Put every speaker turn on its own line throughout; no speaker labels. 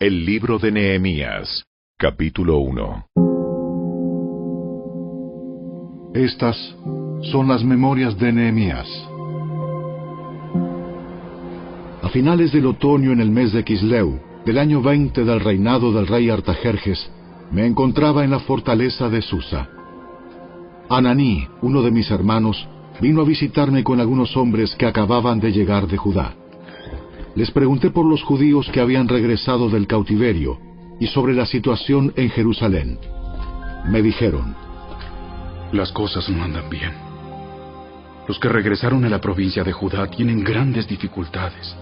El libro de Nehemías, capítulo 1.
Estas son las memorias de Nehemías. A finales del otoño en el mes de Quisleu, del año 20 del reinado del rey Artajerjes, me encontraba en la fortaleza de Susa. Ananí, uno de mis hermanos, vino a visitarme con algunos hombres que acababan de llegar de Judá. Les pregunté por los judíos que habían regresado del cautiverio y sobre la situación en Jerusalén. Me dijeron,
Las cosas no andan bien. Los que regresaron a la provincia de Judá tienen grandes dificultades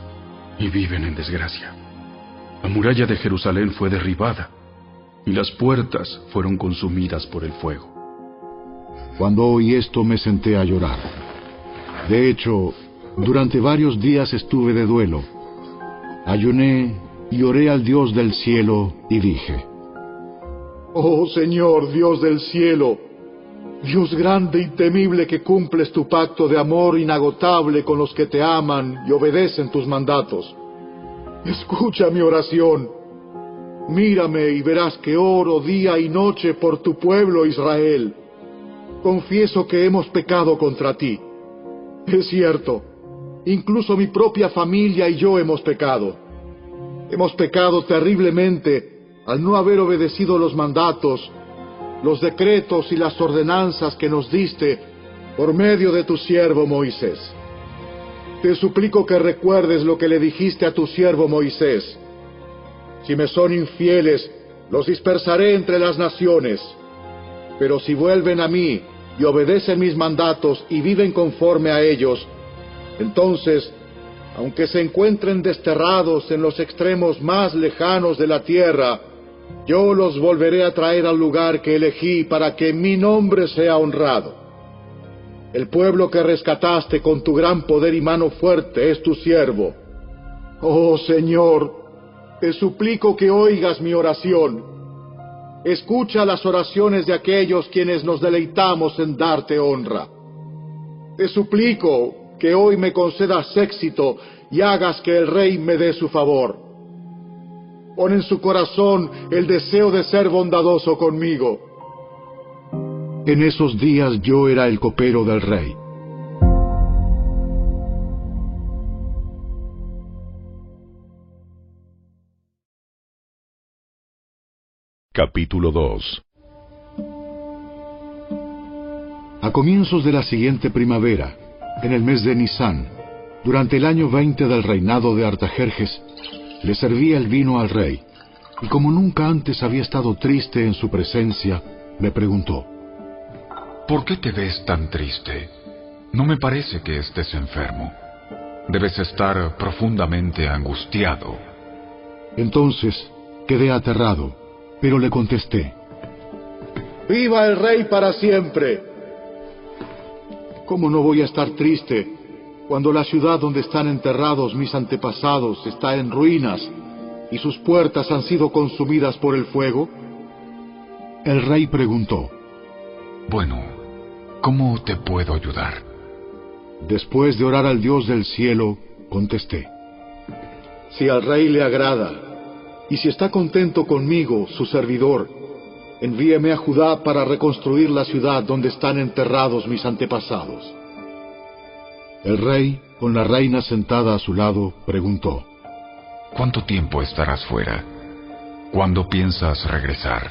y viven en desgracia. La muralla de Jerusalén fue derribada y las puertas fueron consumidas por el fuego.
Cuando oí esto me senté a llorar. De hecho, durante varios días estuve de duelo ayuné y oré al Dios del cielo y dije,
Oh Señor, Dios del cielo, Dios grande y temible que cumples tu pacto de amor inagotable con los que te aman y obedecen tus mandatos. Escucha mi oración. Mírame y verás que oro día y noche por tu pueblo Israel. Confieso que hemos pecado contra ti. Es cierto, Incluso mi propia familia y yo hemos pecado. Hemos pecado terriblemente al no haber obedecido los mandatos, los decretos y las ordenanzas que nos diste por medio de tu siervo Moisés. Te suplico que recuerdes lo que le dijiste a tu siervo Moisés. Si me son infieles, los dispersaré entre las naciones. Pero si vuelven a mí y obedecen mis mandatos y viven conforme a ellos, entonces, aunque se encuentren desterrados en los extremos más lejanos de la tierra, yo los volveré a traer al lugar que elegí para que mi nombre sea honrado. El pueblo que rescataste con tu gran poder y mano fuerte es tu siervo. Oh Señor, te suplico que oigas mi oración. Escucha las oraciones de aquellos quienes nos deleitamos en darte honra. Te suplico que hoy me concedas éxito y hagas que el rey me dé su favor. Pon en su corazón el deseo de ser bondadoso conmigo.
En esos días yo era el copero del rey.
Capítulo 2
A comienzos de la siguiente primavera, en el mes de Nisan, durante el año 20 del reinado de Artajerjes, le servía el vino al rey, y como nunca antes había estado triste en su presencia, me preguntó,
¿Por qué te ves tan triste? No me parece que estés enfermo. Debes estar profundamente angustiado.
Entonces quedé aterrado, pero le contesté,
¡Viva el rey para siempre! ¿Cómo no voy a estar triste cuando la ciudad donde están enterrados mis antepasados está en ruinas y sus puertas han sido consumidas por el fuego?
El rey preguntó,
Bueno, ¿cómo te puedo ayudar?
Después de orar al Dios del cielo, contesté,
Si al rey le agrada, y si está contento conmigo, su servidor, envíeme a Judá para reconstruir la ciudad donde están enterrados mis antepasados.
El rey, con la reina sentada a su lado, preguntó,
¿Cuánto tiempo estarás fuera? ¿Cuándo piensas regresar?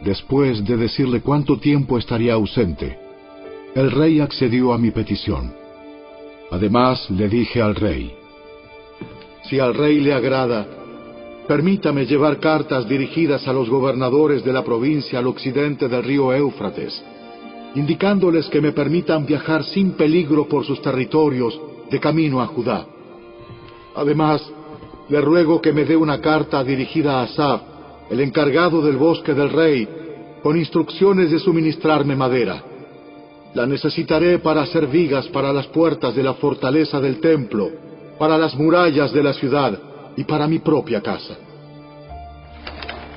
Después de decirle cuánto tiempo estaría ausente, el rey accedió a mi petición. Además le dije al rey,
Si al rey le agrada, Permítame llevar cartas dirigidas a los gobernadores de la provincia al occidente del río Éufrates, indicándoles que me permitan viajar sin peligro por sus territorios de camino a Judá. Además, le ruego que me dé una carta dirigida a Asaf, el encargado del bosque del rey, con instrucciones de suministrarme madera. La necesitaré para hacer vigas para las puertas de la fortaleza del templo, para las murallas de la ciudad, y para mi propia casa.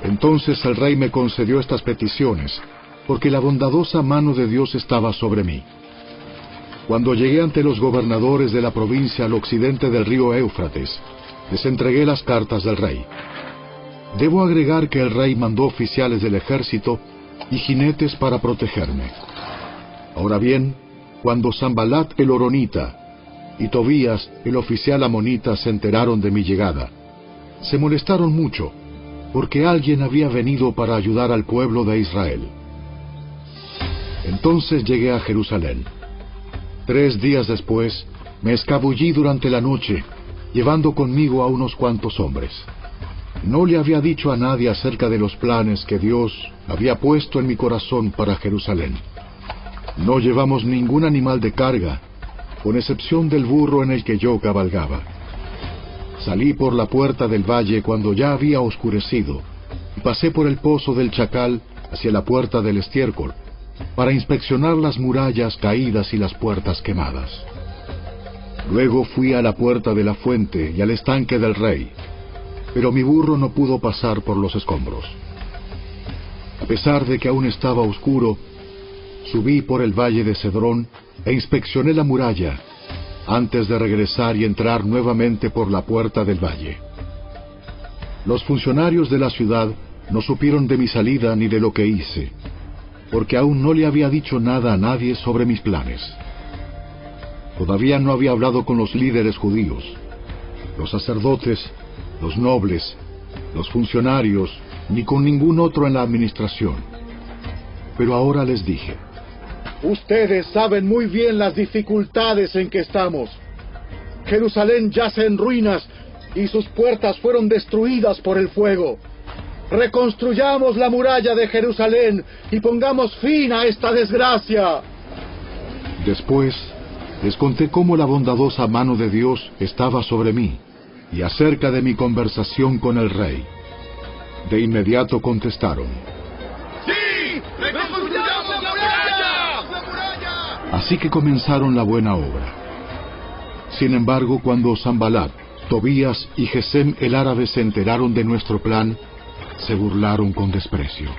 Entonces el rey me concedió estas peticiones, porque la bondadosa mano de Dios estaba sobre mí. Cuando llegué ante los gobernadores de la provincia al occidente del río Éufrates, les entregué las cartas del rey.
Debo agregar que el rey mandó oficiales del ejército y jinetes para protegerme. Ahora bien, cuando Zambalat el Oronita y Tobías el oficial amonita se enteraron de mi llegada, se molestaron mucho, porque alguien había venido para ayudar al pueblo de Israel. Entonces llegué a Jerusalén. Tres días después, me escabullí durante la noche, llevando conmigo a unos cuantos hombres. No le había dicho a nadie acerca de los planes que Dios había puesto en mi corazón para Jerusalén. No llevamos ningún animal de carga, con excepción del burro en el que yo cabalgaba. Salí por la puerta del valle cuando ya había oscurecido y pasé por el pozo del chacal hacia la puerta del estiércol para inspeccionar las murallas caídas y las puertas quemadas. Luego fui a la puerta de la fuente y al estanque del rey, pero mi burro no pudo pasar por los escombros. A pesar de que aún estaba oscuro, subí por el valle de Cedrón e inspeccioné la muralla antes de regresar y entrar nuevamente por la puerta del valle. Los funcionarios de la ciudad no supieron de mi salida ni de lo que hice, porque aún no le había dicho nada a nadie sobre mis planes. Todavía no había hablado con los líderes judíos, los sacerdotes, los nobles, los funcionarios, ni con ningún otro en la administración. Pero ahora les dije,
Ustedes saben muy bien las dificultades en que estamos. Jerusalén yace en ruinas y sus puertas fueron destruidas por el fuego. Reconstruyamos la muralla de Jerusalén y pongamos fin a esta desgracia.
Después les conté cómo la bondadosa mano de Dios estaba sobre mí y acerca de mi conversación con el rey. De inmediato contestaron,
¡Sí! ¡Reconstruyamos la muralla!
Así que comenzaron la buena obra. Sin embargo, cuando Zambalat, Tobías y Gesem el árabe se enteraron de nuestro plan, se burlaron con desprecio.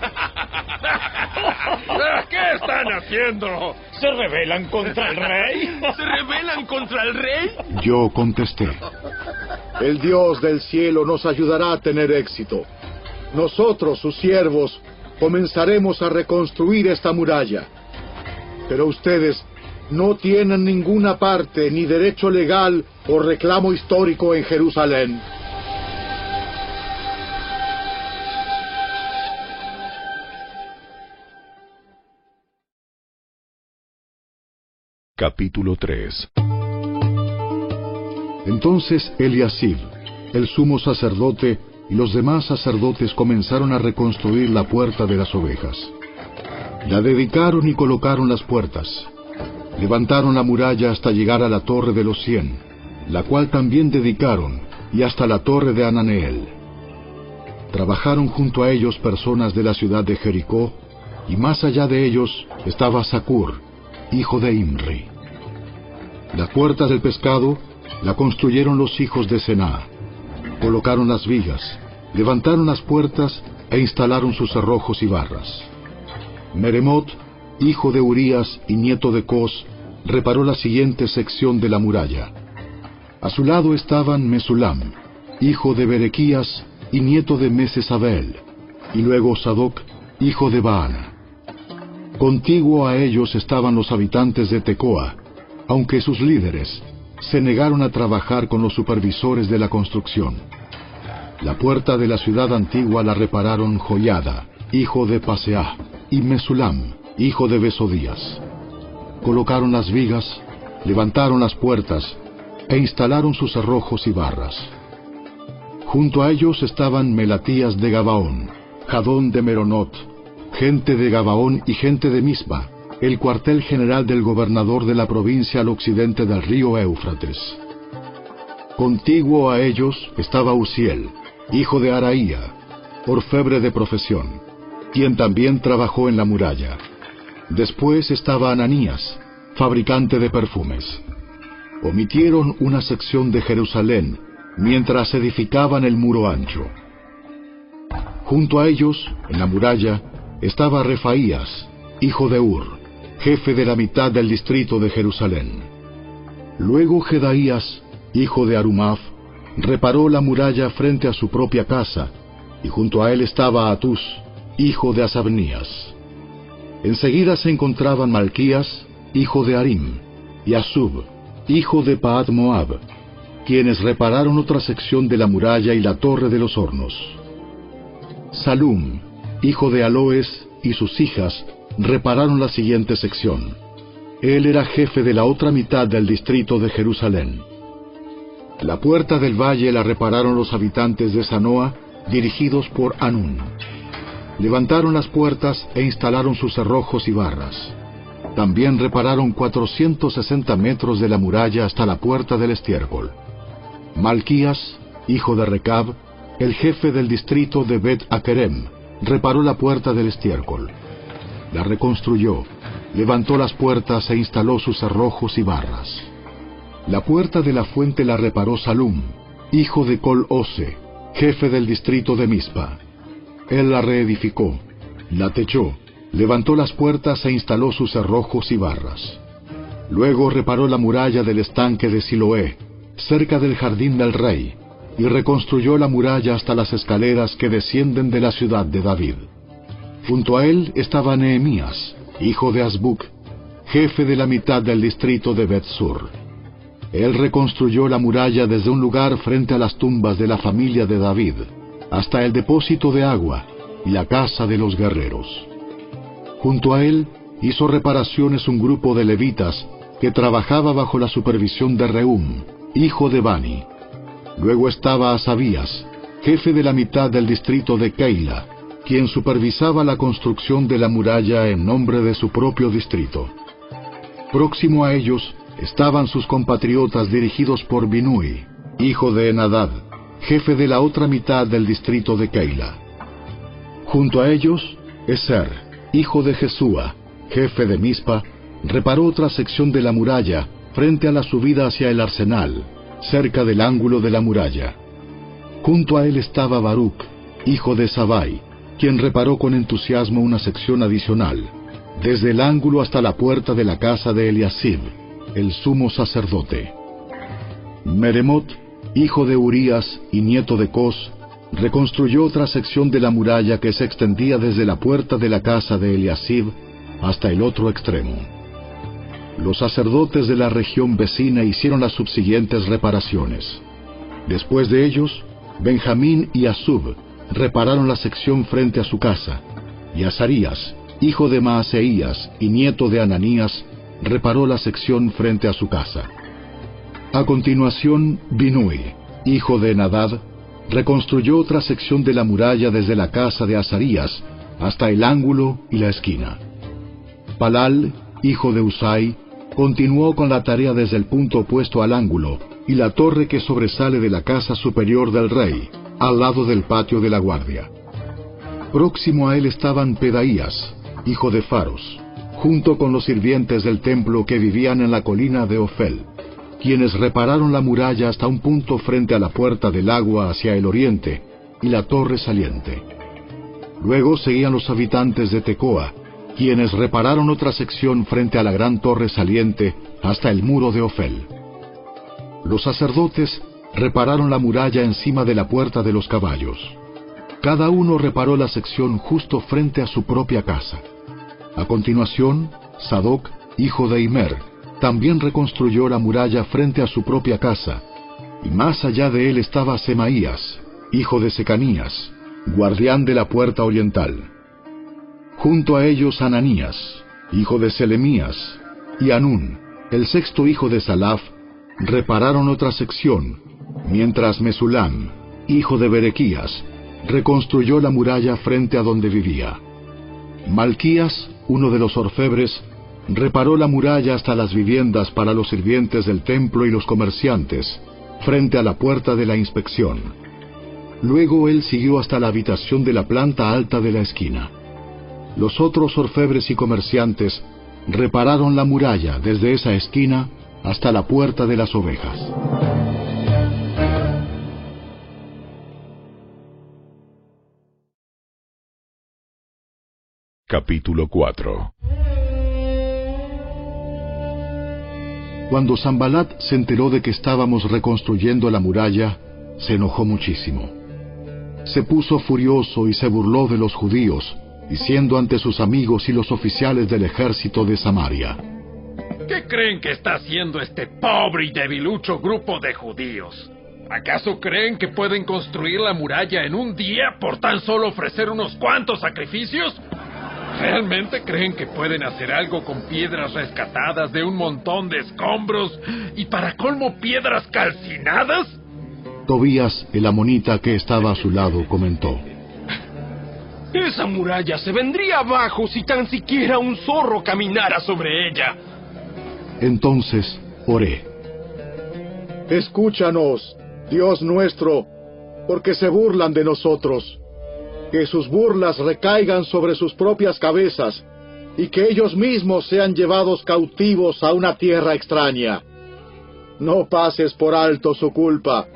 ¿Qué están haciendo?
¿Se rebelan contra el rey?
¿Se rebelan contra el rey?
Yo contesté,
El Dios del cielo nos ayudará a tener éxito. Nosotros, sus siervos, comenzaremos a reconstruir esta muralla. Pero ustedes no tienen ninguna parte ni derecho legal o reclamo histórico en Jerusalén.
Capítulo 3
Entonces Eliasib, el sumo sacerdote, y los demás sacerdotes comenzaron a reconstruir la puerta de las ovejas. La dedicaron y colocaron las puertas. Levantaron la muralla hasta llegar a la torre de los cien, la cual también dedicaron, y hasta la torre de Ananeel. Trabajaron junto a ellos personas de la ciudad de Jericó, y más allá de ellos estaba Sacur, hijo de Imri. La puerta del pescado la construyeron los hijos de Sená. Colocaron las vigas, levantaron las puertas e instalaron sus cerrojos y barras. Meremot, hijo de Urías y nieto de Cos, reparó la siguiente sección de la muralla. A su lado estaban Mesulam, hijo de Berequías y nieto de Mesesabel, y luego Sadoc, hijo de Baana. Contiguo a ellos estaban los habitantes de Tecoa, aunque sus líderes se negaron a trabajar con los supervisores de la construcción. La puerta de la ciudad antigua la repararon Joyada, hijo de Paseah, y Mesulam, hijo de Besodías. Colocaron las vigas, levantaron las puertas e instalaron sus cerrojos y barras. Junto a ellos estaban Melatías de Gabaón, Jadón de Meronot, gente de Gabaón y gente de Mispa, el cuartel general del gobernador de la provincia al occidente del río Éufrates. Contiguo a ellos estaba Uziel, hijo de Araía, orfebre de profesión, quien también trabajó en la muralla. Después estaba Ananías, fabricante de perfumes. Omitieron una sección de Jerusalén mientras edificaban el muro ancho. Junto a ellos, en la muralla, estaba Refaías, hijo de Ur, jefe de la mitad del distrito de Jerusalén. Luego Jedaías, hijo de Arumaf, reparó la muralla frente a su propia casa, y junto a él estaba Atus, hijo de Asabnías. Enseguida se encontraban Malquías, hijo de Arim, y Asub, hijo de Paad Moab, quienes repararon otra sección de la muralla y la torre de los hornos. Salum, hijo de Aloes, y sus hijas repararon la siguiente sección. Él era jefe de la otra mitad del distrito de Jerusalén. La puerta del valle la repararon los habitantes de Sanoa, dirigidos por Anún. Levantaron las puertas e instalaron sus cerrojos y barras. También repararon 460 metros de la muralla hasta la puerta del estiércol. Malquías, hijo de Recab, el jefe del distrito de Bet Akerem, reparó la puerta del estiércol. La reconstruyó, levantó las puertas e instaló sus cerrojos y barras. La puerta de la fuente la reparó Salum, hijo de Col Ose, jefe del distrito de Mispa. Él la reedificó, la techó, levantó las puertas e instaló sus cerrojos y barras. Luego reparó la muralla del estanque de Siloé, cerca del jardín del rey, y reconstruyó la muralla hasta las escaleras que descienden de la ciudad de David. Junto a él estaba Nehemías, hijo de Azbuc, jefe de la mitad del distrito de Bethsur. Él reconstruyó la muralla desde un lugar frente a las tumbas de la familia de David, hasta el depósito de agua y la casa de los guerreros. Junto a él hizo reparaciones un grupo de levitas que trabajaba bajo la supervisión de Reum, hijo de Bani. Luego estaba Asabías, jefe de la mitad del distrito de Keila, quien supervisaba la construcción de la muralla en nombre de su propio distrito. Próximo a ellos estaban sus compatriotas dirigidos por Binui, hijo de Enadad, jefe de la otra mitad del distrito de Keila. Junto a ellos, Eser, hijo de Jesúa, jefe de Mispa, reparó otra sección de la muralla frente a la subida hacia el arsenal, cerca del ángulo de la muralla. Junto a él estaba Baruch, hijo de Sabai, quien reparó con entusiasmo una sección adicional, desde el ángulo hasta la puerta de la casa de Eliasib, el sumo sacerdote. Meremot, hijo de Urías y nieto de Cos, reconstruyó otra sección de la muralla que se extendía desde la puerta de la casa de Eliasib hasta el otro extremo. Los sacerdotes de la región vecina hicieron las subsiguientes reparaciones. Después de ellos, Benjamín y Asub repararon la sección frente a su casa, y Azarías, hijo de Maaseías y nieto de Ananías, reparó la sección frente a su casa. A continuación, Binui, hijo de Nadad, reconstruyó otra sección de la muralla desde la casa de Azarías hasta el ángulo y la esquina. Palal, hijo de Usai, continuó con la tarea desde el punto opuesto al ángulo y la torre que sobresale de la casa superior del rey, al lado del patio de la guardia. Próximo a él estaban Pedaías, hijo de Faros, junto con los sirvientes del templo que vivían en la colina de Ofel, quienes repararon la muralla hasta un punto frente a la puerta del agua hacia el oriente y la torre saliente. Luego seguían los habitantes de Tecoa, quienes repararon otra sección frente a la gran torre saliente hasta el muro de Ofel. Los sacerdotes repararon la muralla encima de la puerta de los caballos. Cada uno reparó la sección justo frente a su propia casa. A continuación, Sadoc, hijo de Imer, también reconstruyó la muralla frente a su propia casa, y más allá de él estaba Semaías, hijo de Secanías, guardián de la puerta oriental. Junto a ellos Ananías, hijo de Selemías, y Anún, el sexto hijo de Salaf, repararon otra sección, mientras Mesulam, hijo de Berequías, reconstruyó la muralla frente a donde vivía. Malquías, uno de los orfebres, reparó la muralla hasta las viviendas para los sirvientes del templo y los comerciantes, frente a la puerta de la inspección. Luego él siguió hasta la habitación de la planta alta de la esquina. Los otros orfebres y comerciantes repararon la muralla desde esa esquina hasta la puerta de las ovejas.
Capítulo 4
Cuando Zambalat se enteró de que estábamos reconstruyendo la muralla, se enojó muchísimo. Se puso furioso y se burló de los judíos, diciendo ante sus amigos y los oficiales del ejército de Samaria,
¿Qué creen que está haciendo este pobre y debilucho grupo de judíos? ¿Acaso creen que pueden construir la muralla en un día por tan solo ofrecer unos cuantos sacrificios? ¿Realmente creen que pueden hacer algo con piedras rescatadas de un montón de escombros y para colmo piedras calcinadas?
Tobías, el amonita que estaba a su lado, comentó,
Esa muralla se vendría abajo si tan siquiera un zorro caminara sobre ella.
Entonces oré.
Escúchanos, Dios nuestro, porque se burlan de nosotros. Que sus burlas recaigan sobre sus propias cabezas y que ellos mismos sean llevados cautivos a una tierra extraña. No pases por alto su culpa.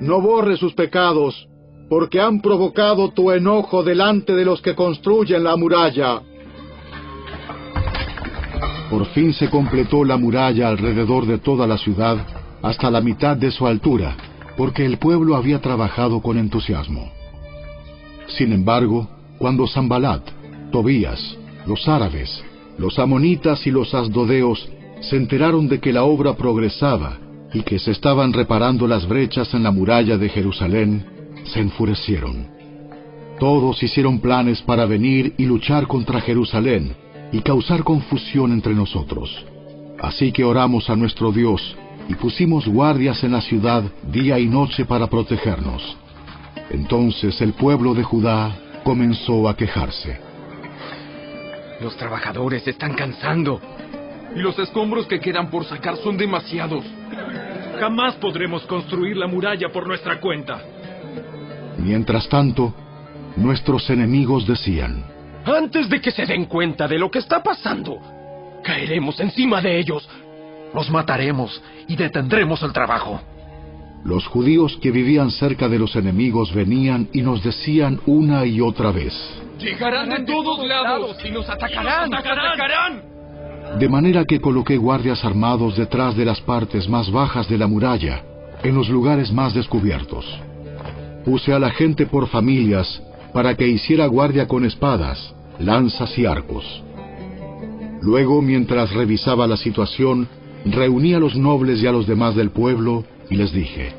No borres sus pecados, porque han provocado tu enojo delante de los que construyen la muralla.
Por fin se completó la muralla alrededor de toda la ciudad hasta la mitad de su altura, porque el pueblo había trabajado con entusiasmo. Sin embargo, cuando Zambalat, Tobías, los árabes, los amonitas y los asdodeos se enteraron de que la obra progresaba y que se estaban reparando las brechas en la muralla de Jerusalén, se enfurecieron. Todos hicieron planes para venir y luchar contra Jerusalén y causar confusión entre nosotros. Así que oramos a nuestro Dios y pusimos guardias en la ciudad día y noche para protegernos. Entonces el pueblo de Judá comenzó a quejarse.
Los trabajadores se están cansando. Y los escombros que quedan por sacar son demasiados.
Jamás podremos construir la muralla por nuestra cuenta.
Mientras tanto, nuestros enemigos decían,
Antes de que se den cuenta de lo que está pasando, caeremos encima de ellos. Los mataremos y detendremos el trabajo.
Los judíos que vivían cerca de los enemigos venían y nos decían una y otra vez.
Llegarán de todos lados y nos atacarán.
¡Nos atacarán!
De manera que coloqué guardias armados detrás de las partes más bajas de la muralla, en los lugares más descubiertos. Puse a la gente por familias para que hiciera guardia con espadas, lanzas y arcos. Luego, mientras revisaba la situación, reuní a los nobles y a los demás del pueblo y les dije,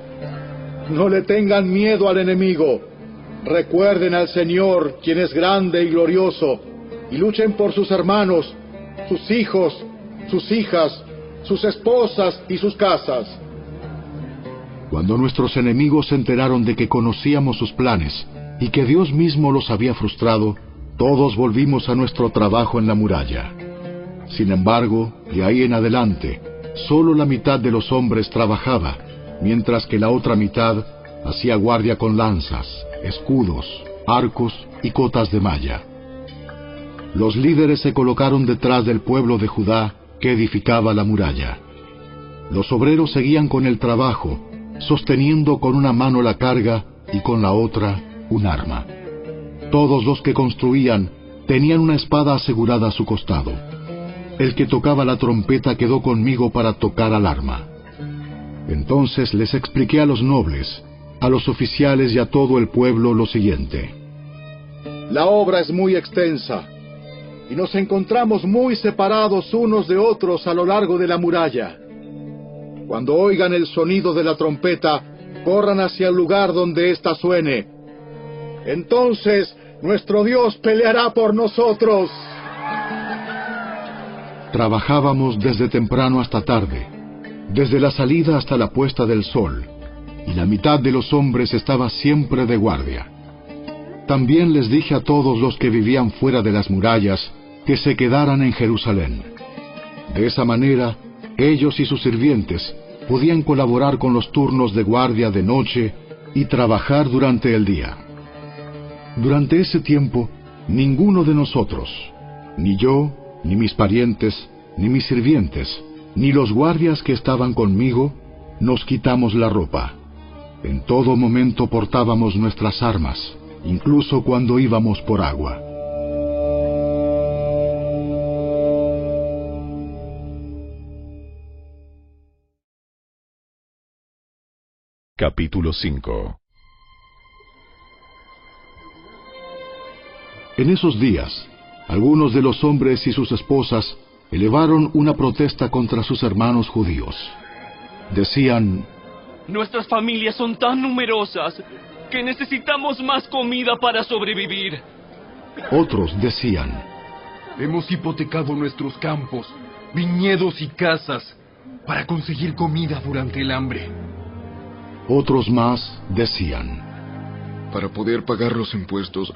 No le tengan miedo al enemigo. Recuerden al Señor, quien es grande y glorioso, y luchen por sus hermanos, sus hijos, sus hijas, sus esposas y sus casas.
Cuando nuestros enemigos se enteraron de que conocíamos sus planes y que Dios mismo los había frustrado, todos volvimos a nuestro trabajo en la muralla. Sin embargo, de ahí en adelante, solo la mitad de los hombres trabajaba, mientras que la otra mitad hacía guardia con lanzas, escudos, arcos y cotas de malla. Los líderes se colocaron detrás del pueblo de Judá que edificaba la muralla. Los obreros seguían con el trabajo, sosteniendo con una mano la carga y con la otra un arma. Todos los que construían tenían una espada asegurada a su costado. El que tocaba la trompeta quedó conmigo para tocar al arma. Entonces les expliqué a los nobles, a los oficiales y a todo el pueblo lo siguiente.
La obra es muy extensa y nos encontramos muy separados unos de otros a lo largo de la muralla. Cuando oigan el sonido de la trompeta, corran hacia el lugar donde ésta suene. Entonces nuestro Dios peleará por nosotros.
Trabajábamos desde temprano hasta tarde, desde la salida hasta la puesta del sol, y la mitad de los hombres estaba siempre de guardia. También les dije a todos los que vivían fuera de las murallas que se quedaran en Jerusalén. De esa manera, ellos y sus sirvientes podían colaborar con los turnos de guardia de noche y trabajar durante el día. Durante ese tiempo, ninguno de nosotros, ni yo, ni mis parientes, ni mis sirvientes, ni los guardias que estaban conmigo, nos quitamos la ropa. En todo momento portábamos nuestras armas, incluso cuando íbamos por agua.
Capítulo 5
En esos días, algunos de los hombres y sus esposas elevaron una protesta contra sus hermanos judíos. Decían,
Nuestras familias son tan numerosas que necesitamos más comida para sobrevivir.
Otros decían,
Hemos hipotecado nuestros campos, viñedos y casas para conseguir comida durante el hambre.
Otros más decían,
Para poder pagar los impuestos,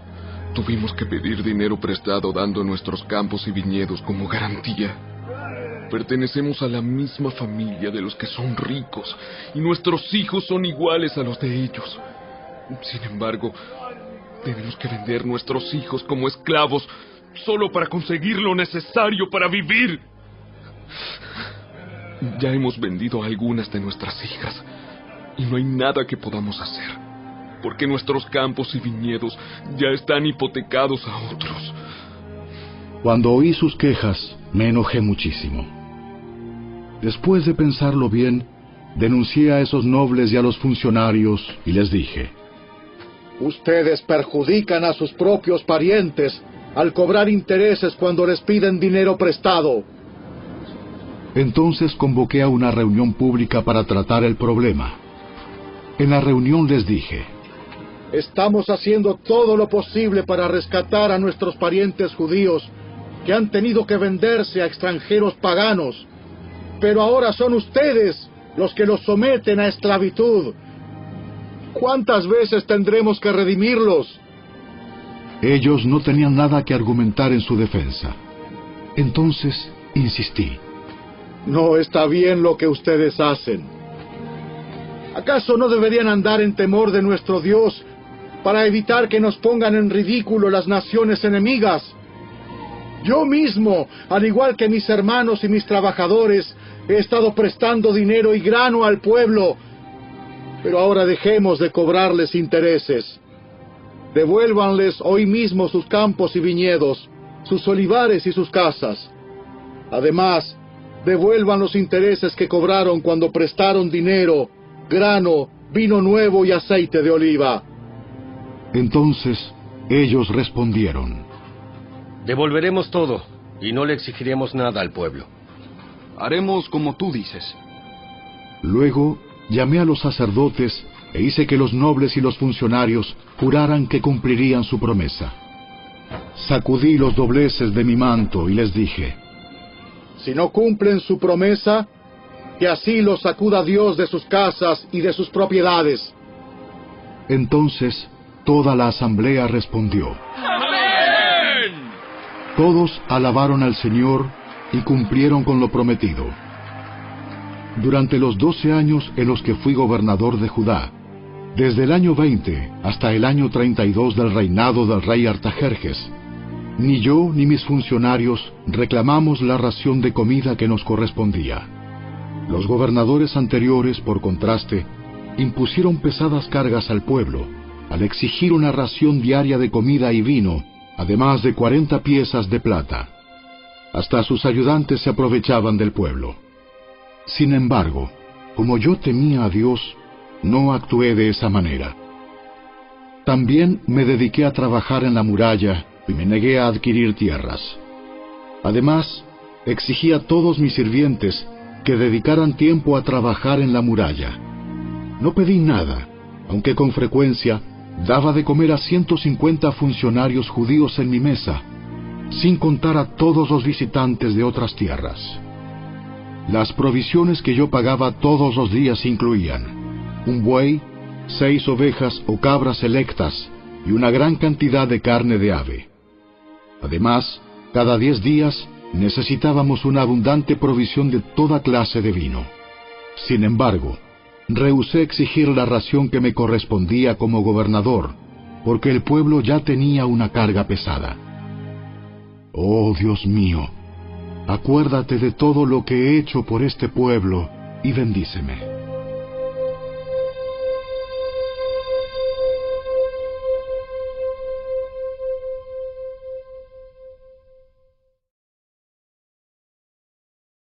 tuvimos que pedir dinero prestado dando nuestros campos y viñedos como garantía. Pertenecemos a la misma familia de los que son ricos y nuestros hijos son iguales a los de ellos. Sin embargo, tenemos que vender nuestros hijos como esclavos solo para conseguir lo necesario para vivir. Ya hemos vendido a algunas de nuestras hijas y no hay nada que podamos hacer, porque nuestros campos y viñedos ya están hipotecados a otros.
Cuando oí sus quejas, me enojé muchísimo. Después de pensarlo bien, denuncié a esos nobles y a los funcionarios y les dije,
Ustedes perjudican a sus propios parientes al cobrar intereses cuando les piden dinero prestado.
Entonces convoqué a una reunión pública para tratar el problema. En la reunión les dije,
Estamos haciendo todo lo posible para rescatar a nuestros parientes judíos que han tenido que venderse a extranjeros paganos. Pero ahora son ustedes los que los someten a esclavitud. ¿Cuántas veces tendremos que redimirlos?
Ellos no tenían nada que argumentar en su defensa. Entonces insistí.
No está bien lo que ustedes hacen. ¿Acaso no deberían andar en temor de nuestro Dios para evitar que nos pongan en ridículo las naciones enemigas? Yo mismo, al igual que mis hermanos y mis trabajadores, he estado prestando dinero y grano al pueblo, pero ahora dejemos de cobrarles intereses. Devuélvanles hoy mismo sus campos y viñedos, sus olivares y sus casas. Además, devuelvan los intereses que cobraron cuando prestaron dinero, grano, vino nuevo y aceite de oliva.
Entonces ellos respondieron,
Devolveremos todo y no le exigiremos nada al pueblo.
Haremos como tú dices.
Luego llamé a los sacerdotes e hice que los nobles y los funcionarios juraran que cumplirían su promesa. Sacudí los dobleces de mi manto y les dije,
Si no cumplen su promesa, que así los sacuda Dios de sus casas y de sus propiedades.
Entonces toda la asamblea respondió. Todos alabaron al Señor y cumplieron con lo prometido. Durante los doce años en los que fui gobernador de Judá, desde el año 20 hasta el año 32 del reinado del rey Artajerjes, ni yo ni mis funcionarios reclamamos la ración de comida que nos correspondía. Los gobernadores anteriores, por contraste, impusieron pesadas cargas al pueblo, al exigir una ración diaria de comida y vino, además de cuarenta piezas de plata. Hasta sus ayudantes se aprovechaban del pueblo. Sin embargo, como yo temía a Dios, no actué de esa manera. También me dediqué a trabajar en la muralla y me negué a adquirir tierras. Además, exigí a todos mis sirvientes que dedicaran tiempo a trabajar en la muralla. No pedí nada, aunque con frecuencia daba de comer a 150 funcionarios judíos en mi mesa, sin contar a todos los visitantes de otras tierras. Las provisiones que yo pagaba todos los días incluían un buey, seis ovejas o cabras selectas y una gran cantidad de carne de ave. Además, cada diez días necesitábamos una abundante provisión de toda clase de vino. Sin embargo, rehusé exigir la ración que me correspondía como gobernador, porque el pueblo ya tenía una carga pesada. Oh Dios mío, acuérdate de todo lo que he hecho por este pueblo y bendíceme.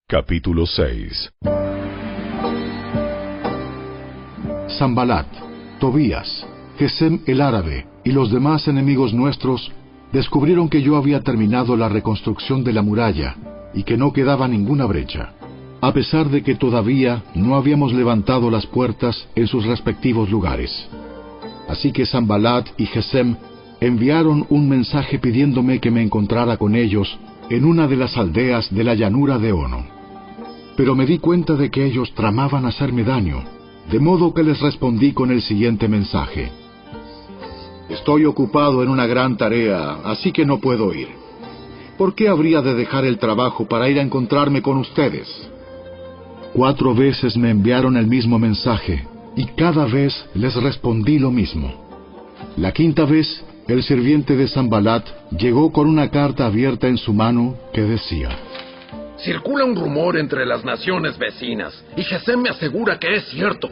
Capítulo 6
Zambalat, Tobías, Gesem el árabe y los demás enemigos nuestros descubrieron que yo había terminado la reconstrucción de la muralla y que no quedaba ninguna brecha, a pesar de que todavía no habíamos levantado las puertas en sus respectivos lugares. Así que Zambalat y Gesem enviaron un mensaje pidiéndome que me encontrara con ellos en una de las aldeas de la llanura de Ono. Pero me di cuenta de que ellos tramaban hacerme daño, de modo que les respondí con el siguiente mensaje.
Estoy ocupado en una gran tarea, así que no puedo ir. ¿Por qué habría de dejar el trabajo para ir a encontrarme con ustedes?
Cuatro veces me enviaron el mismo mensaje, y cada vez les respondí lo mismo. La quinta vez el sirviente de Zambalat llegó con una carta abierta en su mano que decía,
Circula un rumor entre las naciones vecinas, y Gesem me asegura que es cierto,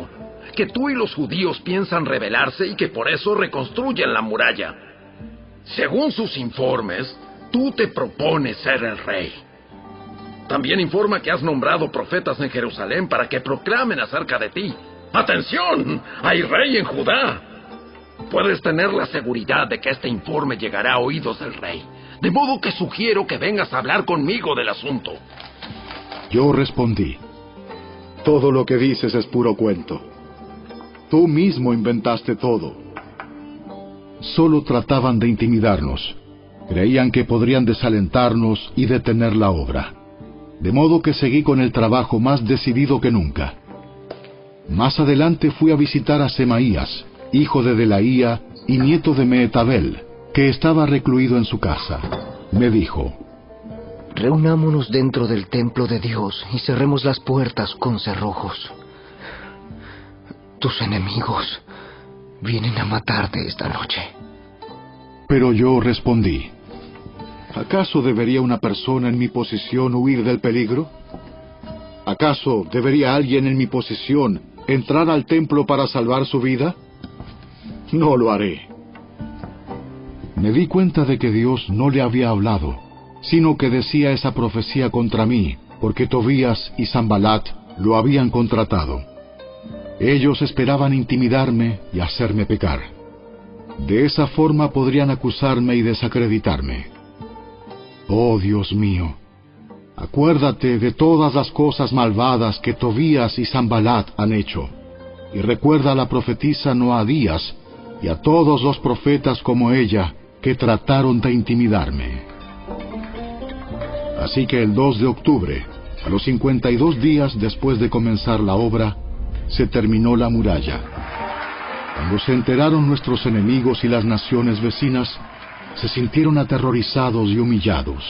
que tú y los judíos piensan rebelarse y que por eso reconstruyen la muralla. Según sus informes, tú te propones ser el rey. También informa que has nombrado profetas en Jerusalén para que proclamen acerca de ti. ¡Atención! ¡Hay rey en Judá! Puedes tener la seguridad de que este informe llegará a oídos del rey. De modo que sugiero que vengas a hablar conmigo del asunto.
Yo respondí.
Todo lo que dices es puro cuento. Tú mismo inventaste todo.
Solo trataban de intimidarnos. Creían que podrían desalentarnos y detener la obra. De modo que seguí con el trabajo más decidido que nunca. Más adelante fui a visitar a Semaías, hijo de Delaía y nieto de Meetabel, que estaba recluido en su casa. Me dijo,
Reunámonos dentro del templo de Dios y cerremos las puertas con cerrojos. Tus enemigos vienen a matarte esta noche.
Pero yo respondí,
¿acaso debería una persona en mi posición huir del peligro? ¿Acaso debería alguien en mi posición entrar al templo para salvar su vida? No lo haré.
Me di cuenta de que Dios no le había hablado, sino que decía esa profecía contra mí, porque Tobías y Zambalat lo habían contratado. Ellos esperaban intimidarme y hacerme pecar. De esa forma podrían acusarme y desacreditarme. Oh Dios mío, acuérdate de todas las cosas malvadas que Tobías y Zambalat han hecho, y recuerda a la profetisa Noadías y a todos los profetas como ella que trataron de intimidarme. Así que el 2 de octubre, a los 52 días después de comenzar la obra, se terminó la muralla. Cuando se enteraron nuestros enemigos y las naciones vecinas, se sintieron aterrorizados y humillados.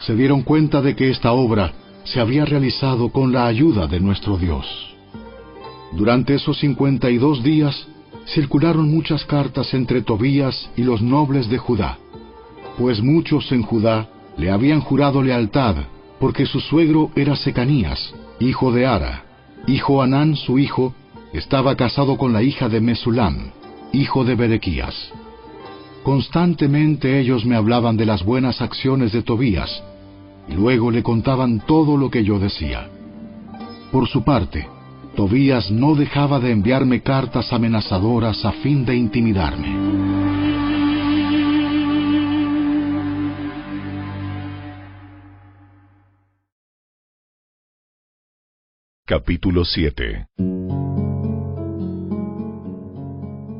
Se dieron cuenta de que esta obra se había realizado con la ayuda de nuestro Dios. Durante esos 52 días, circularon muchas cartas entre Tobías y los nobles de Judá, pues muchos en Judá le habían jurado lealtad, porque su suegro era Secanías, hijo de Ara, y Joanán su hijo estaba casado con la hija de Mesulam, hijo de Berequías. Constantemente ellos me hablaban de las buenas acciones de Tobías, y luego le contaban todo lo que yo decía. Por su parte, Tobías no dejaba de enviarme cartas amenazadoras a fin de intimidarme.
Capítulo 7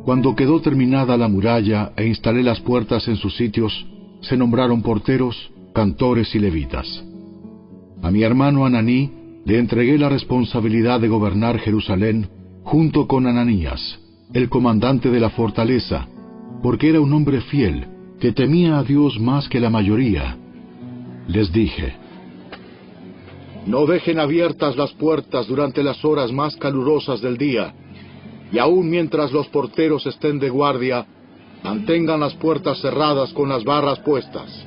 Cuando quedó terminada la muralla e instalé las puertas en sus sitios, se nombraron porteros, cantores y levitas. A mi hermano Ananí le entregué la responsabilidad de gobernar Jerusalén junto con Ananías, el comandante de la fortaleza, porque era un hombre fiel, que temía a Dios más que la mayoría. Les dije,
No dejen abiertas las puertas durante las horas más calurosas del día, y aun mientras los porteros estén de guardia, mantengan las puertas cerradas con las barras puestas.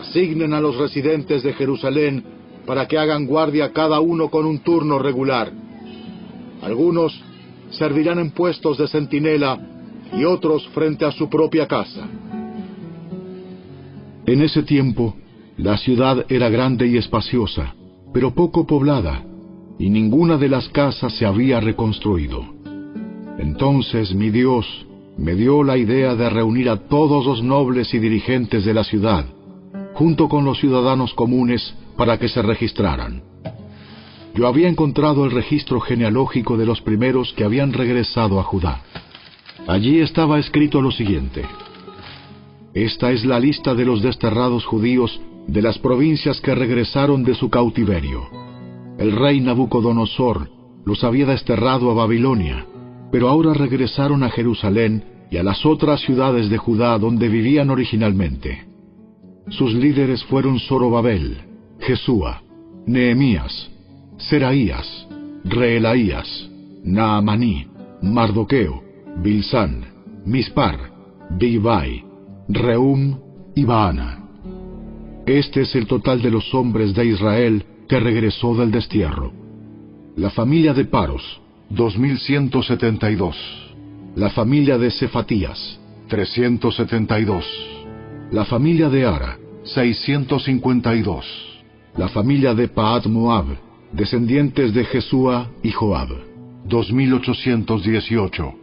Asignen a los residentes de Jerusalén para que hagan guardia cada uno con un turno regular. Algunos servirán en puestos de centinela y otros frente a su propia casa.
En ese tiempo, la ciudad era grande y espaciosa, pero poco poblada, y ninguna de las casas se había reconstruido. Entonces mi Dios me dio la idea de reunir a todos los nobles y dirigentes de la ciudad, junto con los ciudadanos comunes, para que se registraran. Yo había encontrado el registro genealógico de los primeros que habían regresado a Judá. Allí estaba escrito lo siguiente. Esta es la lista de los desterrados judíos de las provincias que regresaron de su cautiverio. El rey Nabucodonosor los había desterrado a Babilonia, pero ahora regresaron a Jerusalén y a las otras ciudades de Judá donde vivían originalmente. Sus líderes fueron Zorobabel, Jesúa, Nehemías, Seraías, Reelaías, Naamaní, Mardoqueo, Bilsán, Mispar, Bibai, Reum y Baana. Este es el total de los hombres de Israel que regresó del destierro. La familia de Paros, 2172. La familia de Cefatías, 372. La familia de Ara, 652. La familia de Paat Moab, descendientes de Jesúa y Joab, 2818.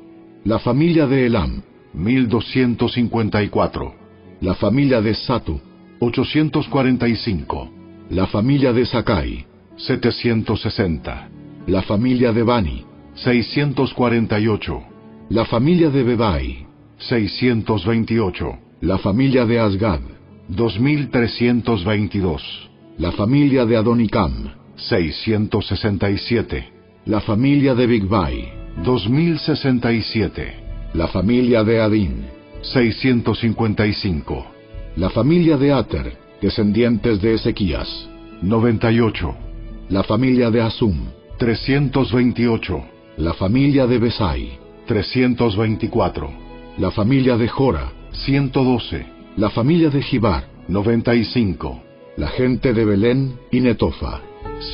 La familia de Elam, 1254. La familia de Satu, 845. La familia de Sakai, 760. La familia de Bani, 648. La familia de Bebai, 628. La familia de Asgad, 2322. La familia de Adonicam, 667. La familia de Bigbai, 2067. La familia de Adin, 655. La familia de Ater, descendientes de Ezequías, 98. La familia de Asum, 328. La familia de Besai, 324. La familia de Jora, 112. La familia de Gibar, 95. La gente de Belén y Netofa,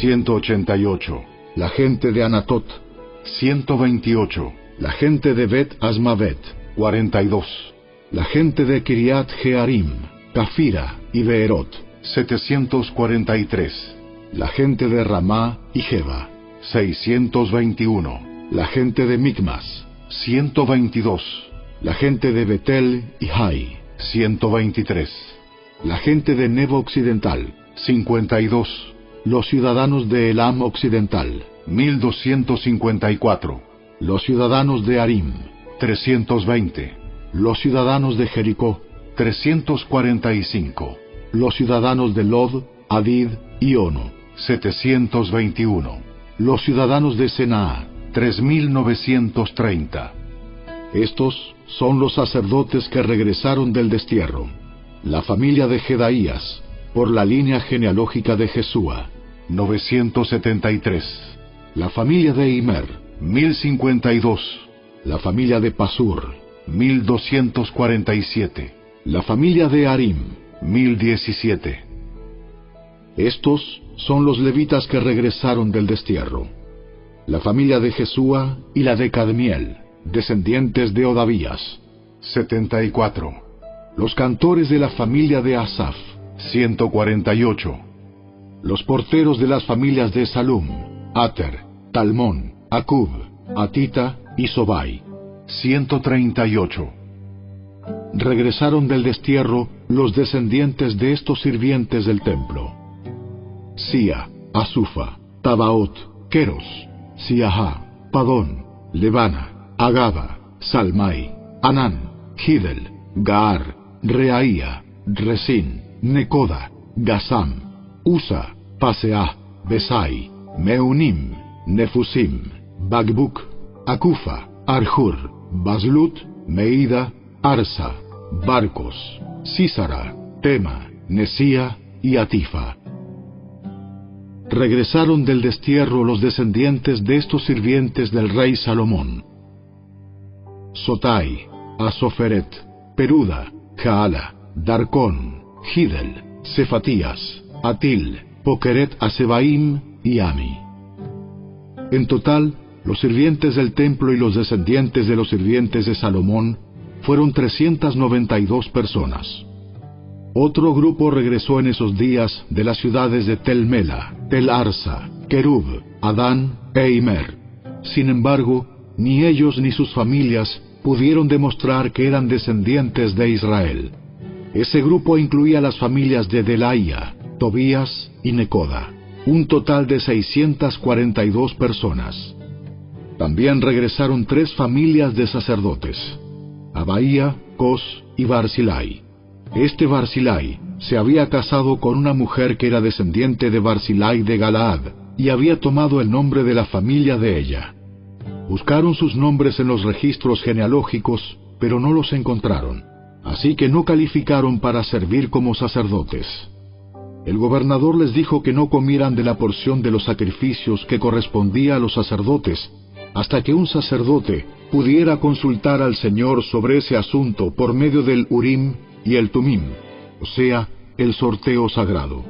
188. La gente de Anatot, 128. La gente de Bet Asmavet, 42. La gente de Kiriat Jearim, Cafira y Beerot, 743. La gente de Ramá y Jeba, 621. La gente de Micmas, 122. La gente de Betel y Hai, 123. La gente de Nebo Occidental, 52. Los ciudadanos de Elam Occidental, 1254. Los ciudadanos de Arim, 320. Los ciudadanos de Jericó, 345. Los ciudadanos de Lod, Adid y Ono, 721. Los ciudadanos de Senaa, 3930. Estos son los sacerdotes que regresaron del destierro. La familia de Jedaías, por la línea genealógica de Jesúa, 973. La familia de Imer, 1052. La familia de Pasur, 1247. La familia de Arim, 1017. Estos son los levitas que regresaron del destierro. La familia de Jesúa y la de Cadmiel, descendientes de Odavías, 74. Los cantores de la familia de Asaf, 148. Los porteros de las familias de Salum, Ater, Talmón, Acub, Atita y Sobai, 138. Regresaron del destierro los descendientes de estos sirvientes del templo. Sia, Asufa, Tabaot, Keros, Siaha, Padón, Levana, Agaba, Salmai, Anán, Hidel, Gaar, Reaía, Resin, Nekoda, Gasam, Usa, Paseah, Besai, Meunim, Nefusim, Bagbuk, Akufa, Arjur, Baslut, Meida, Arsa, Barcos, Císara, Tema, Nesía y Atifa. Regresaron del destierro los descendientes de estos sirvientes del rey Salomón. Sotai, Asoferet, Peruda, Jaala, Darcón, Hidel, Cefatías, Atil, Pokeret Asebaim y Ami. En total, los sirvientes del templo y los descendientes de los sirvientes de Salomón fueron 392 personas. Otro grupo regresó en esos días de las ciudades de Tel Mela, Tel Arsa, Kerub, Adán e Imer. Sin embargo, ni ellos ni sus familias pudieron demostrar que eran descendientes de Israel. Ese grupo incluía las familias de Delaía, Tobías y Necoda, un total de 642 personas. También regresaron tres familias de sacerdotes, Abaía, Cos y Barzilai. Este Barzilai se había casado con una mujer que era descendiente de Barzilai de Galaad y había tomado el nombre de la familia de ella. Buscaron sus nombres en los registros genealógicos, pero no los encontraron, así que no calificaron para servir como sacerdotes. El gobernador les dijo que no comieran de la porción de los sacrificios que correspondía a los sacerdotes, hasta que un sacerdote pudiera consultar al Señor sobre ese asunto por medio del Urim y el Tumim, o sea, el sorteo sagrado.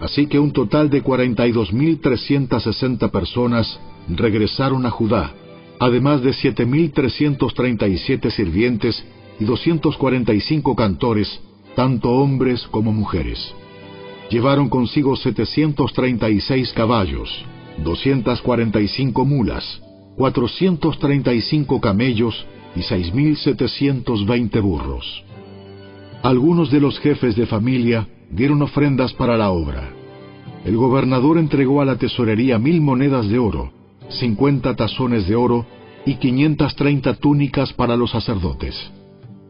Así que un total de 42.360 personas regresaron a Judá, además de 7.337 sirvientes y 245 cantores, tanto hombres como mujeres. Llevaron consigo 736 caballos, 245 mulas, 435 camellos y 6.720 burros. Algunos de los jefes de familia dieron ofrendas para la obra. El gobernador entregó a la tesorería mil monedas de oro, cincuenta tazones de oro y quinientas treinta túnicas para los sacerdotes.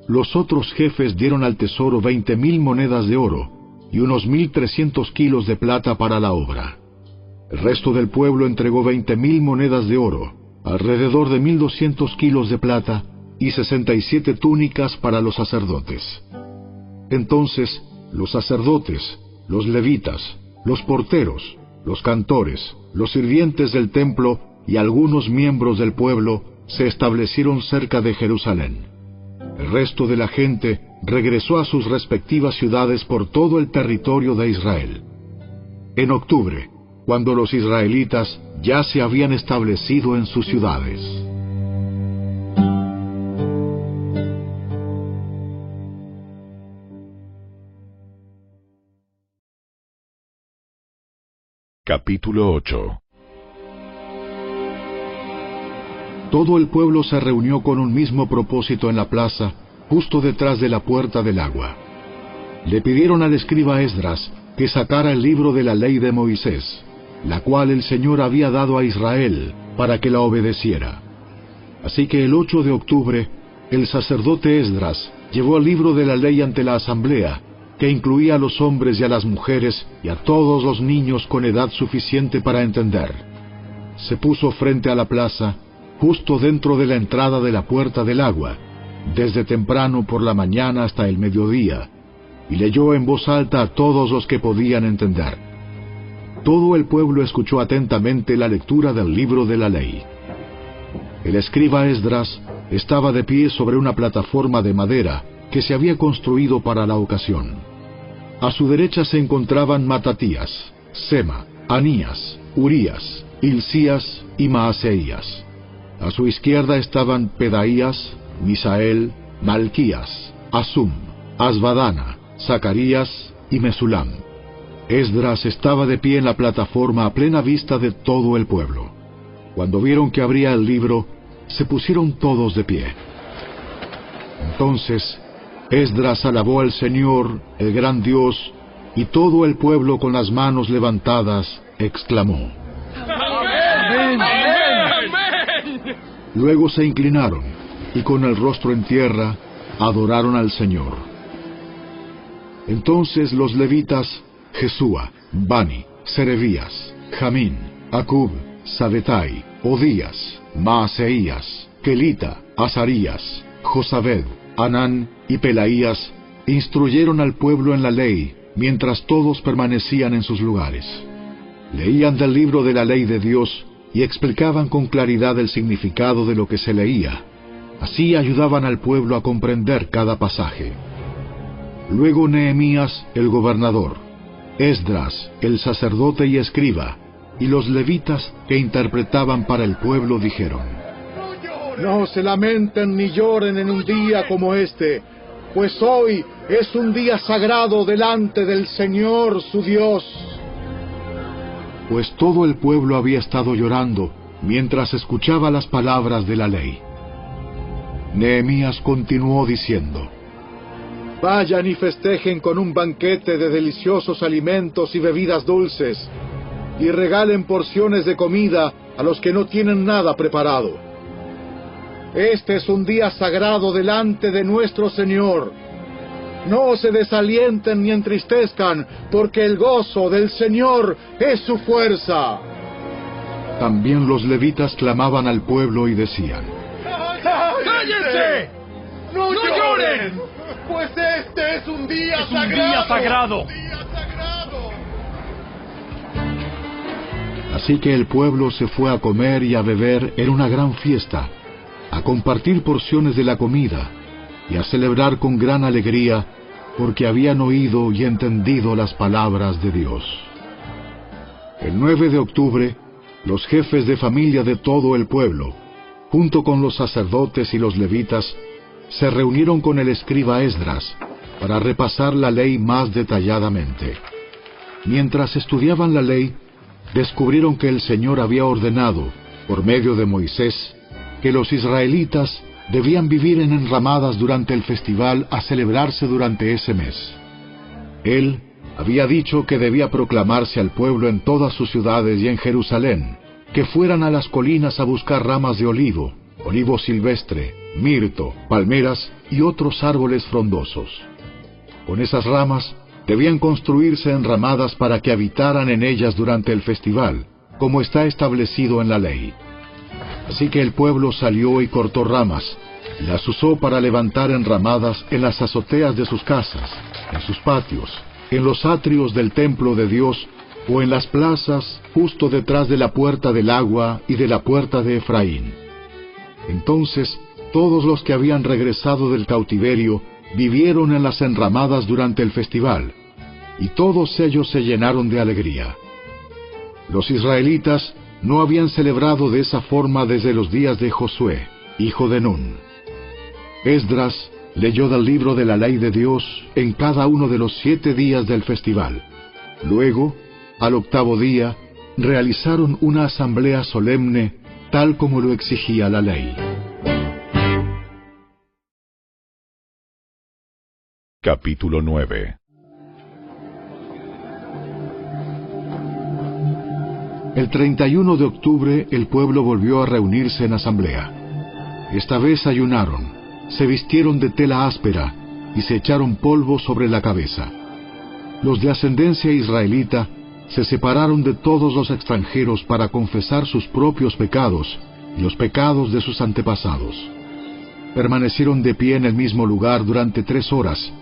Los otros jefes dieron al tesoro veinte mil monedas de oro y unos mil trescientos kilos de plata para la obra. El resto del pueblo entregó veinte mil monedas de oro, alrededor de mil doscientos kilos de plata y sesenta y siete túnicas para los sacerdotes. Entonces los sacerdotes, los levitas, los porteros, los cantores, los sirvientes del templo y algunos miembros del pueblo se establecieron cerca de Jerusalén. El resto de la gente regresó a sus respectivas ciudades por todo el territorio de Israel. En octubre, cuando los israelitas ya se habían establecido en sus ciudades.
Capítulo 8
Todo el pueblo se reunió con un mismo propósito en la plaza, justo detrás de la puerta del agua. Le pidieron al escriba Esdras que sacara el libro de la ley de Moisés, la cual el Señor había dado a Israel para que la obedeciera. Así que el 8 de octubre, el sacerdote Esdras llevó el libro de la ley ante la asamblea, que incluía a los hombres y a las mujeres y a todos los niños con edad suficiente para entender. Se puso frente a la plaza, justo dentro de la entrada de la puerta del agua, desde temprano por la mañana hasta el mediodía, y leyó en voz alta a todos los que podían entender. Todo el pueblo escuchó atentamente la lectura del libro de la ley. El escriba Esdras estaba de pie sobre una plataforma de madera que se había construido para la ocasión. A su derecha se encontraban Matatías, Sema, Anías, Urías, Hilcías y Maaseías. A su izquierda estaban Pedaías, Misael, Malquías, Asum, Asbadana, Zacarías y Mesulam. Esdras estaba de pie en la plataforma a plena vista de todo el pueblo. Cuando vieron que abría el libro, se pusieron todos de pie. Entonces, Esdras alabó al Señor, el gran Dios, y todo el pueblo con las manos levantadas exclamó.
¡Amén!
Luego se inclinaron y con el rostro en tierra adoraron al Señor. Entonces los levitas Jesúa, Bani, Serebías, Jamín, Acub, Sabetai, Odías, Maaseías, Kelita, Azarías, Josabed, Anán y Pelaías instruyeron al pueblo en la ley mientras todos permanecían en sus lugares. Leían del libro de la ley de Dios y explicaban con claridad el significado de lo que se leía. Así ayudaban al pueblo a comprender cada pasaje. Luego Nehemías, el gobernador, Esdras, el sacerdote y escriba, y los levitas que interpretaban para el pueblo dijeron,
No se lamenten ni lloren en un día como este, pues hoy es un día sagrado delante del Señor su Dios.
Pues todo el pueblo había estado llorando mientras escuchaba las palabras de la ley. Nehemías continuó diciendo,
Vayan y festejen con un banquete de deliciosos alimentos y bebidas dulces, y regalen porciones de comida a los que no tienen nada preparado. Este es un día sagrado delante de nuestro Señor. No se desalienten ni entristezcan, porque el gozo del Señor es su fuerza.
También los levitas clamaban al pueblo y decían,
¡Cállense!
¡No, lloren! Pues este es un día
es un Día sagrado.
Así que el pueblo se fue a comer y a beber en una gran fiesta, a compartir porciones de la comida y a celebrar con gran alegría porque habían oído y entendido las palabras de Dios. El 9 de octubre, los jefes de familia de todo el pueblo, junto con los sacerdotes y los levitas, se reunieron con el escriba Esdras para repasar la ley más detalladamente. Mientras estudiaban la ley, descubrieron que el Señor había ordenado, por medio de Moisés, que los israelitas debían vivir en enramadas durante el festival a celebrarse durante ese mes. Él había dicho que debía proclamarse al pueblo en todas sus ciudades y en Jerusalén, que fueran a las colinas a buscar ramas de olivo, olivo silvestre, mirto, palmeras y otros árboles frondosos. Con esas ramas debían construirse enramadas para que habitaran en ellas durante el festival, como está establecido en la ley. Así que el pueblo salió y cortó ramas, y las usó para levantar enramadas en las azoteas de sus casas, en sus patios, en los atrios del templo de Dios o en las plazas justo detrás de la puerta del agua y de la puerta de Efraín. Entonces todos los que habían regresado del cautiverio vivieron en las enramadas durante el festival, y todos ellos se llenaron de alegría. Los israelitas no habían celebrado de esa forma desde los días de Josué, hijo de Nun. Esdras leyó del libro de la ley de Dios en cada uno de los siete días del festival. Luego, al octavo día, realizaron una asamblea solemne tal como lo exigía la ley.
Capítulo 9
El 31 de octubre el pueblo volvió a reunirse en asamblea. Esta vez ayunaron, se vistieron de tela áspera y se echaron polvo sobre la cabeza. Los de ascendencia israelita se separaron de todos los extranjeros para confesar sus propios pecados y los pecados de sus antepasados. Permanecieron de pie en el mismo lugar durante tres horas,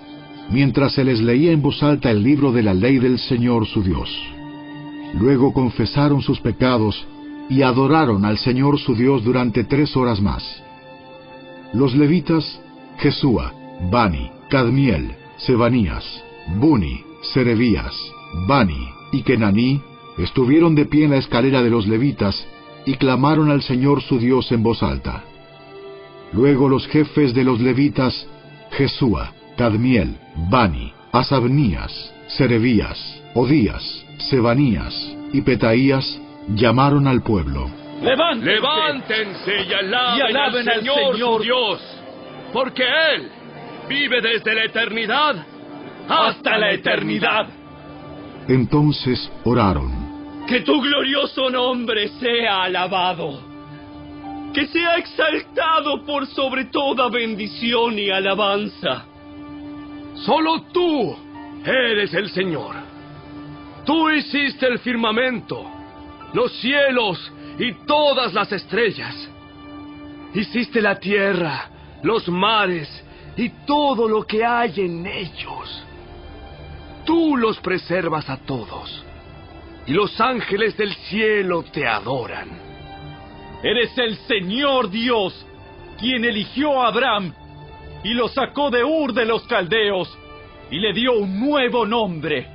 mientras se les leía en voz alta el libro de la ley del Señor su Dios. Luego confesaron sus pecados y adoraron al Señor su Dios durante tres horas más. Los levitas, Jesúa, Bani, Cadmiel, Sebanías, Buni, Serebías, Bani y Kenaní estuvieron de pie en la escalera de los levitas y clamaron al Señor su Dios en voz alta. Luego los jefes de los levitas, Jesúa, Cadmiel, Bani, Asabnías, Serebías, Odías, Sebanías y Petaías llamaron al pueblo.
¡Levántense! ¡Levántense y alaben, al Señor, Señor Dios! Porque Él vive desde la eternidad hasta la eternidad.
Entonces oraron.
Que tu glorioso nombre sea alabado. Que sea exaltado por sobre toda bendición y alabanza.
Solo tú eres el Señor. Tú hiciste el firmamento, los cielos y todas las estrellas. Hiciste la tierra, los mares y todo lo que hay en ellos. Tú los preservas a todos, y los ángeles del cielo te adoran.
Eres el Señor Dios, quien eligió a Abraham y lo sacó de Ur de los Caldeos y le dio un nuevo nombre,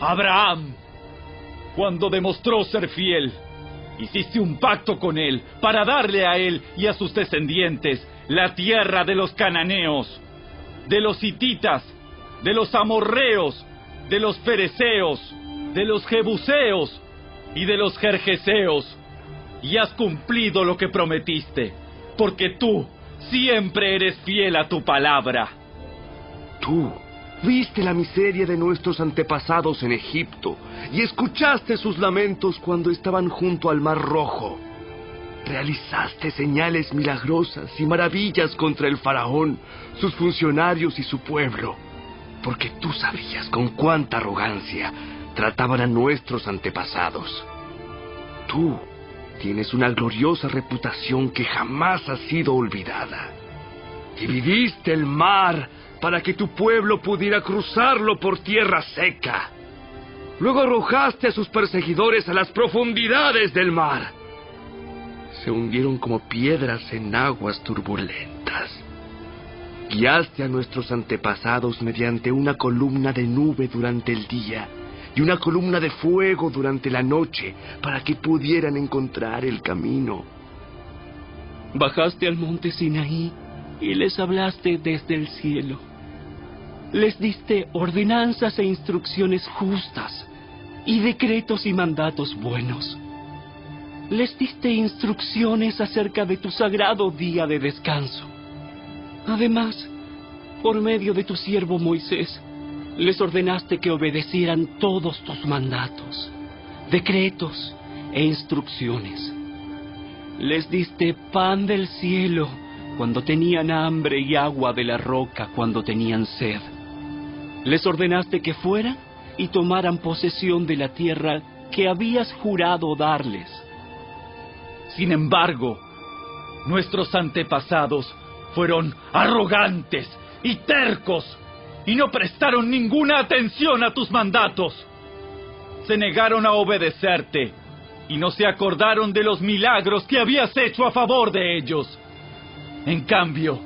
Abraham. Cuando demostró ser fiel, hiciste un pacto con él para darle a él y a sus descendientes la tierra de los cananeos, de los hititas, de los amorreos, de los fereceos, de los jebuseos y de los jerjeseos, y has cumplido lo que prometiste, porque tú siempre eres fiel a tu palabra.
Tú viste la miseria de nuestros antepasados en Egipto y escuchaste sus lamentos cuando estaban junto al Mar Rojo. Realizaste señales milagrosas y maravillas contra el faraón, sus funcionarios y su pueblo, porque tú sabías con cuánta arrogancia trataban a nuestros antepasados. Tú tienes una gloriosa reputación que jamás ha sido olvidada. Dividiste el mar para que tu pueblo pudiera cruzarlo por tierra seca. Luego arrojaste a sus perseguidores a las profundidades del mar. Se hundieron como piedras en aguas turbulentas. Guiaste a nuestros antepasados mediante una columna de nube durante el día y una columna de fuego durante la noche para que pudieran encontrar el camino.
Bajaste al monte Sinaí y les hablaste desde el cielo. Les diste ordenanzas e instrucciones justas y decretos y mandatos buenos. Les diste instrucciones acerca de tu sagrado día de descanso. Además, por medio de tu siervo Moisés, les ordenaste que obedecieran todos tus mandatos, decretos e instrucciones. Les diste pan del cielo cuando tenían hambre y agua de la roca cuando tenían sed. Les ordenaste que fueran y tomaran posesión de la tierra que habías jurado darles.
Sin embargo, nuestros antepasados fueron arrogantes y tercos y no prestaron ninguna atención a tus mandatos. Se negaron a obedecerte y no se acordaron de los milagros que habías hecho a favor de ellos. En cambio,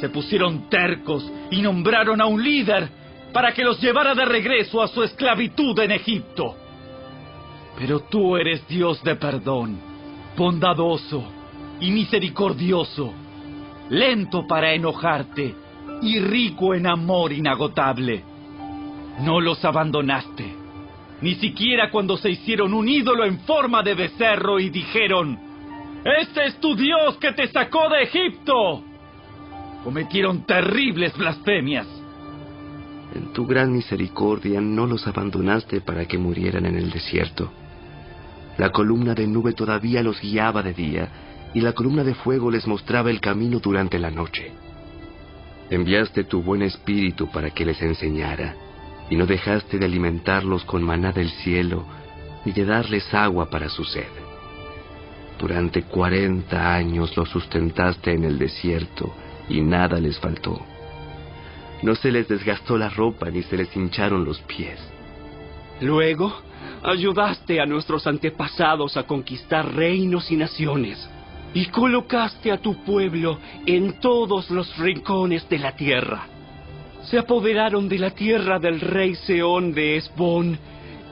se pusieron tercos y nombraron a un líder para que los llevara de regreso a su esclavitud en Egipto. Pero tú eres Dios de perdón, bondadoso y misericordioso, lento para enojarte y rico en amor inagotable. No los abandonaste, ni siquiera cuando se hicieron un ídolo en forma de becerro y dijeron, Este es tu Dios que te sacó de Egipto. Cometieron terribles blasfemias.
En tu gran misericordia no los abandonaste para que murieran en el desierto. La columna de nube todavía los guiaba de día, y la columna de fuego les mostraba el camino durante la noche. Enviaste tu buen espíritu para que les enseñara, y no dejaste de alimentarlos con maná del cielo, ni de darles agua para su sed. Durante cuarenta años los sustentaste en el desierto, y nada les faltó. No se les desgastó la ropa ni se les hincharon los pies.
Luego, ayudaste a nuestros antepasados a conquistar reinos y naciones y colocaste a tu pueblo en todos los rincones de la tierra. Se apoderaron de la tierra del rey Seón de Esbón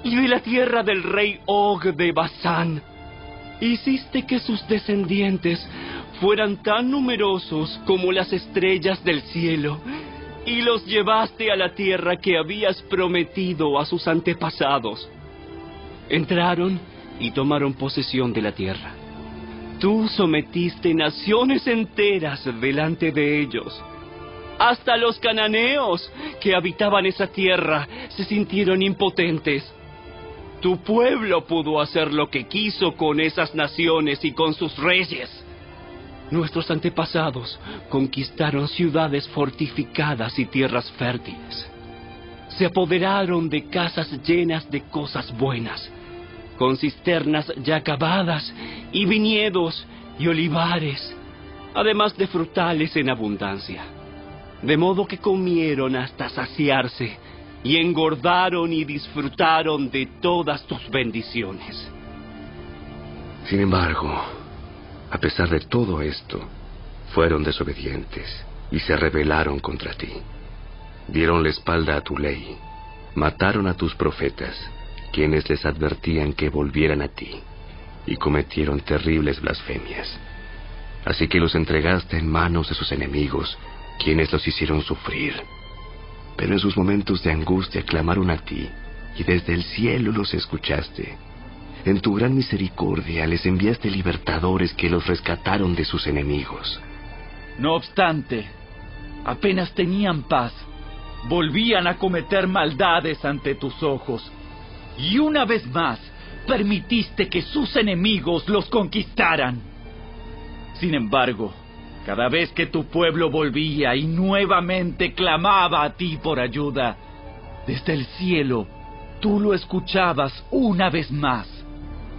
y de la tierra del rey Og de Basán. Hiciste que sus descendientes fueran tan numerosos como las estrellas del cielo y los llevaste a la tierra que habías prometido a sus antepasados. Entraron y tomaron posesión de la tierra. Tú sometiste naciones enteras delante de ellos. Hasta los cananeos que habitaban esa tierra se sintieron impotentes. Tu pueblo pudo hacer lo que quiso con esas naciones y con sus reyes. Nuestros antepasados conquistaron ciudades fortificadas y tierras fértiles. Se apoderaron de casas llenas de cosas buenas con cisternas ya acabadas y viñedos y olivares, además de frutales en abundancia. De modo que comieron hasta saciarse y engordaron y disfrutaron de todas tus bendiciones.
Sin embargo, a pesar de todo esto, fueron desobedientes y se rebelaron contra ti. Dieron la espalda a tu ley, mataron a tus profetas quienes les advertían que volvieran a ti, y cometieron terribles blasfemias. Así que los entregaste en manos de sus enemigos, quienes los hicieron sufrir. Pero en sus momentos de angustia clamaron a ti, y desde el cielo los escuchaste. En tu gran misericordia les enviaste libertadores que los rescataron de sus enemigos.
No obstante, apenas tenían paz, volvían a cometer maldades ante tus ojos. Y una vez más, permitiste que sus enemigos los conquistaran. Sin embargo, cada vez que tu pueblo volvía y nuevamente clamaba a ti por ayuda, desde el cielo, tú lo escuchabas una vez más.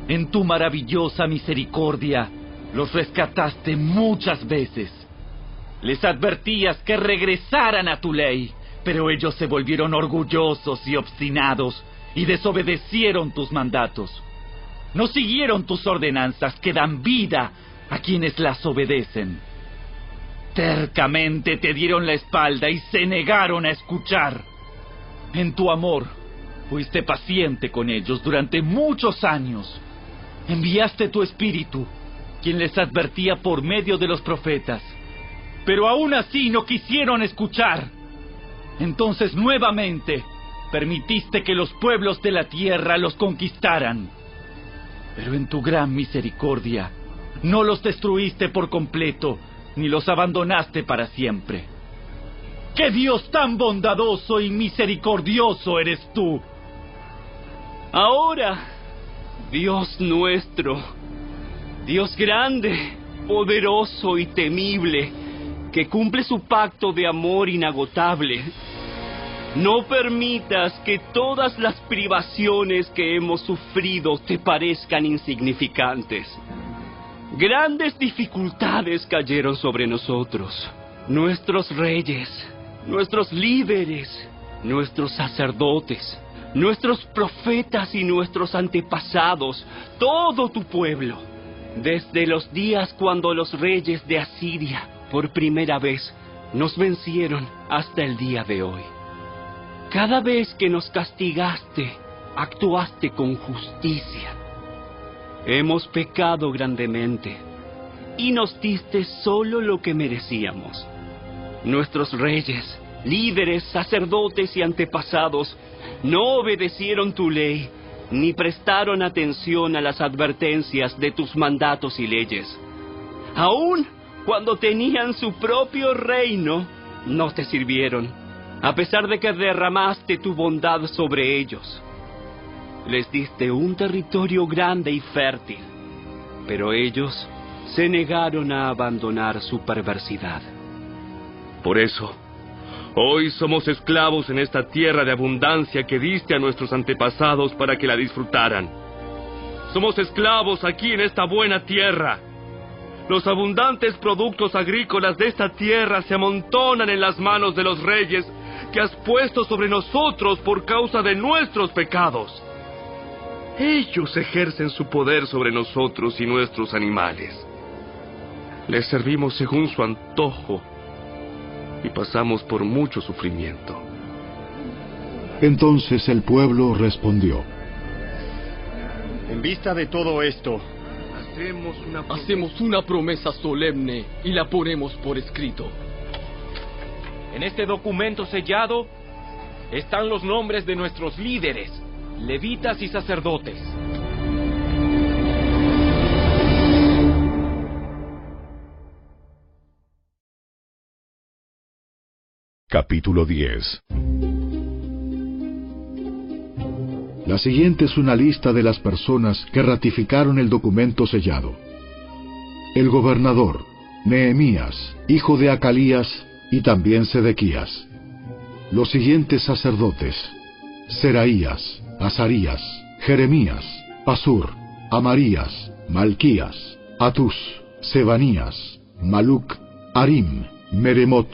En tu maravillosa misericordia, los rescataste muchas veces. Les advertías que regresaran a tu ley, pero ellos se volvieron orgullosos y obstinados y desobedecieron tus mandatos. No siguieron tus ordenanzas que dan vida a quienes las obedecen. Tercamente te dieron la espalda y se negaron a escuchar. En tu amor, fuiste paciente con ellos durante muchos años. Enviaste tu espíritu, quien les advertía por medio de los profetas. Pero aún así no quisieron escuchar. Entonces nuevamente permitiste que los pueblos de la tierra los conquistaran. Pero en tu gran misericordia, no los destruiste por completo, ni los abandonaste para siempre. ¡Qué Dios tan bondadoso y misericordioso eres tú!
Ahora, Dios nuestro, Dios grande, poderoso y temible, que cumple su pacto de amor inagotable, no permitas que todas las privaciones que hemos sufrido te parezcan insignificantes. Grandes dificultades cayeron sobre nosotros. Nuestros reyes, nuestros líderes, nuestros sacerdotes, nuestros profetas y nuestros antepasados, todo tu pueblo, desde los días cuando los reyes de Asiria por primera vez nos vencieron hasta el día de hoy. Cada vez que nos castigaste, actuaste con justicia. Hemos pecado grandemente y nos diste solo lo que merecíamos. Nuestros reyes, líderes, sacerdotes y antepasados no obedecieron tu ley ni prestaron atención a las advertencias de tus mandatos y leyes. Aún cuando tenían su propio reino, no te sirvieron, a pesar de que derramaste tu bondad sobre ellos. Les diste un territorio grande y fértil, pero ellos se negaron a abandonar su perversidad.
Por eso, hoy somos esclavos en esta tierra de abundancia que diste a nuestros antepasados para que la disfrutaran. Somos esclavos aquí en esta buena tierra. Los abundantes productos agrícolas de esta tierra se amontonan en las manos de los reyes que has puesto sobre nosotros por causa de nuestros pecados. Ellos ejercen su poder sobre nosotros y nuestros animales. Les servimos según su antojo y pasamos por mucho sufrimiento.
Entonces el pueblo respondió,
En vista de todo esto,
hacemos una,
hacemos una promesa solemne y la ponemos por escrito. En este documento sellado están los nombres de nuestros líderes, levitas y sacerdotes.
Capítulo 10
La siguiente es una lista de las personas que ratificaron el documento sellado. El gobernador, Nehemías, hijo de Acalías, y también Sedequías. Los siguientes sacerdotes, Seraías, Azarías, Jeremías, Pasur, Amarías, Malquías, Atus, Sebanías, Maluc, Arim, Meremot,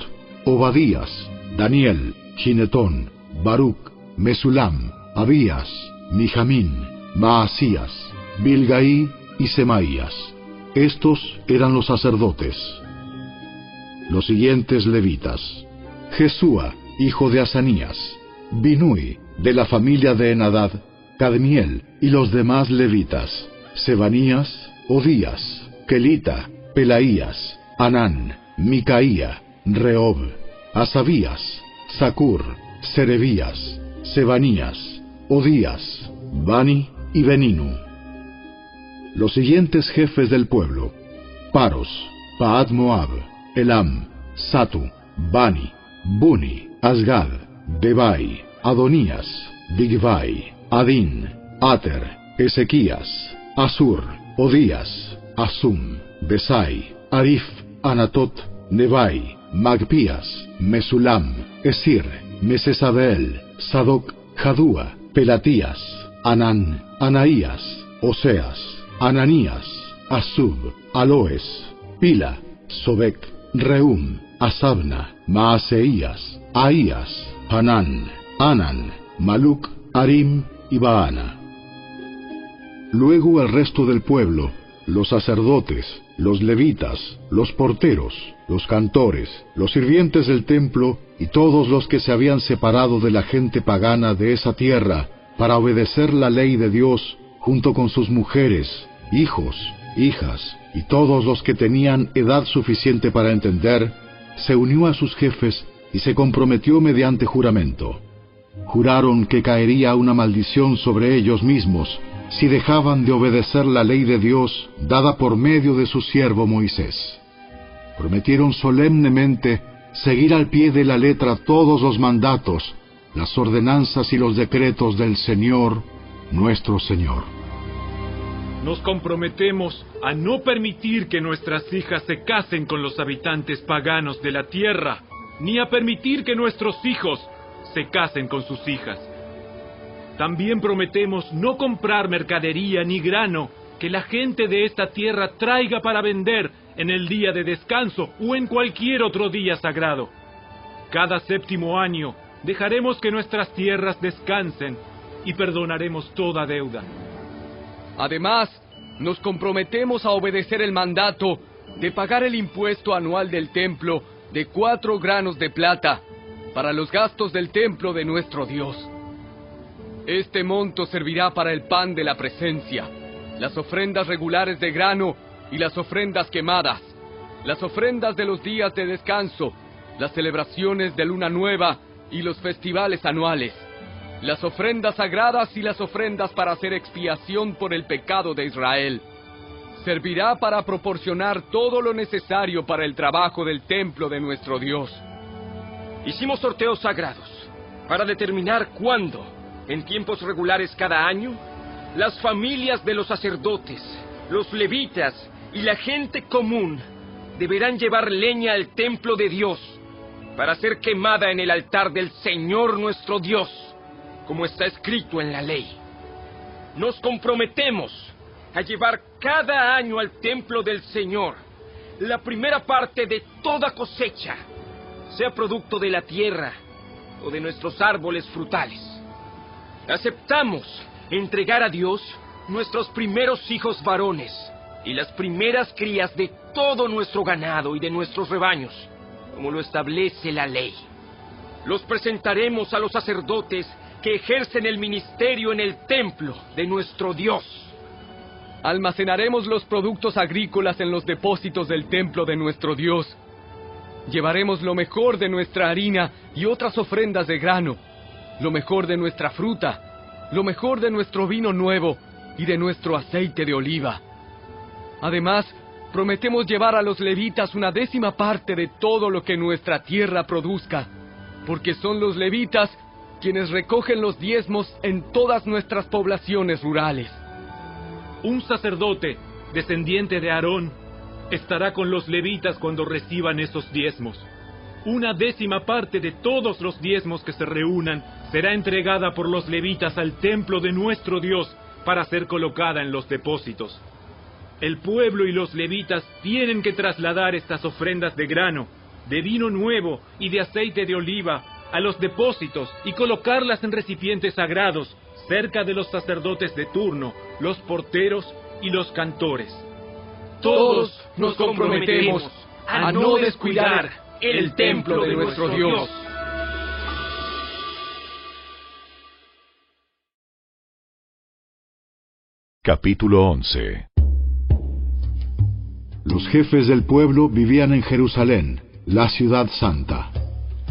Obadías, Daniel, Ginetón, Baruch, Mesulam, Abías, Mijamín, Maasías, Bilgaí y Semaías. Estos eran los sacerdotes. Los siguientes levitas. Jesúa, hijo de Asanías, Binui, de la familia de Enadad, Cadmiel y los demás levitas, Sebanías, Odías, Kelita, Pelaías, Anán, Micaía, Reob, Asabías, Sacur, Serebías, Sebanías, Odías, Bani y Beninu. los siguientes jefes del pueblo: Paros, Paad Moab, Elam, Satu, Bani, Buni, Asgad, Debai, Adonías, Bigvai, Adin, Ater, Ezequías, Asur, Odías, Asum, Besai, Arif, Anatot, Nebai, Magpías, Mesulam, Esir, Mesesabel, Sadoc, Jadúa, Pelatías, Anán, Anaías, Oseas, Ananías, Asub, Aloes, Pila, Sobek, Reum, Asabna, Maaseías, Ahías, Hanán, Anan, Maluc, Arim y Baana. Luego el resto del pueblo, los sacerdotes, los levitas, los porteros, los cantores, los sirvientes del templo y todos los que se habían separado de la gente pagana de esa tierra para obedecer la ley de Dios junto con sus mujeres, hijos, hijas y todos los que tenían edad suficiente para entender, se unió a sus jefes y se comprometió mediante juramento. Juraron que caería una maldición sobre ellos mismos si dejaban de obedecer la ley de Dios dada por medio de su siervo Moisés. Prometieron solemnemente seguir al pie de la letra todos los mandatos, las ordenanzas y los decretos del Señor, nuestro Señor.
Nos comprometemos a no permitir que nuestras hijas se casen con los habitantes paganos de la tierra, ni a permitir que nuestros hijos se casen con sus hijas. También prometemos no comprar mercadería ni grano que la gente de esta tierra traiga para vender en el día de descanso o en cualquier otro día sagrado. Cada séptimo año dejaremos que nuestras tierras descansen y perdonaremos toda deuda.
Además, nos comprometemos a obedecer el mandato de pagar el impuesto anual del templo de cuatro granos de plata para los gastos del templo de nuestro Dios. Este monto servirá para el pan de la presencia, las ofrendas regulares de grano y las ofrendas quemadas, las ofrendas de los días de descanso, las celebraciones de luna nueva y los festivales anuales, las ofrendas sagradas y las ofrendas para hacer expiación por el pecado de Israel. Servirá para proporcionar todo lo necesario para el trabajo del templo de nuestro Dios.
Hicimos sorteos sagrados para determinar cuándo, en tiempos regulares cada año, las familias de los sacerdotes, los levitas y la gente común deberán llevar leña al templo de Dios para ser quemada en el altar del Señor nuestro Dios, como está escrito en la ley. Nos comprometemos a llevar cada año al templo del Señor la primera parte de toda cosecha, sea producto de la tierra o de nuestros árboles frutales. Aceptamos entregar a Dios nuestros primeros hijos varones y las primeras crías de todo nuestro ganado y de nuestros rebaños, como lo establece la ley. Los presentaremos a los sacerdotes que ejercen el ministerio en el templo de nuestro Dios.
Almacenaremos los productos agrícolas en los depósitos del templo de nuestro Dios. Llevaremos lo mejor de nuestra harina y otras ofrendas de grano, lo mejor de nuestra fruta, lo mejor de nuestro vino nuevo y de nuestro aceite de oliva. Además, prometemos llevar a los levitas una décima parte de todo lo que nuestra tierra produzca, porque son los levitas quienes recogen los diezmos en todas nuestras poblaciones rurales.
Un sacerdote, descendiente de Aarón, estará con los levitas cuando reciban esos diezmos. Una décima parte de todos los diezmos que se reúnan será entregada por los levitas al templo de nuestro Dios para ser colocada en los depósitos. El pueblo y los levitas tienen que trasladar estas ofrendas de grano, de vino nuevo y de aceite de oliva a los depósitos y colocarlas en recipientes sagrados cerca de los sacerdotes de turno, los porteros y los cantores.
Todos nos comprometemos a no descuidar el templo de nuestro Dios.
Capítulo 11
Los jefes del pueblo vivían en Jerusalén, la ciudad santa.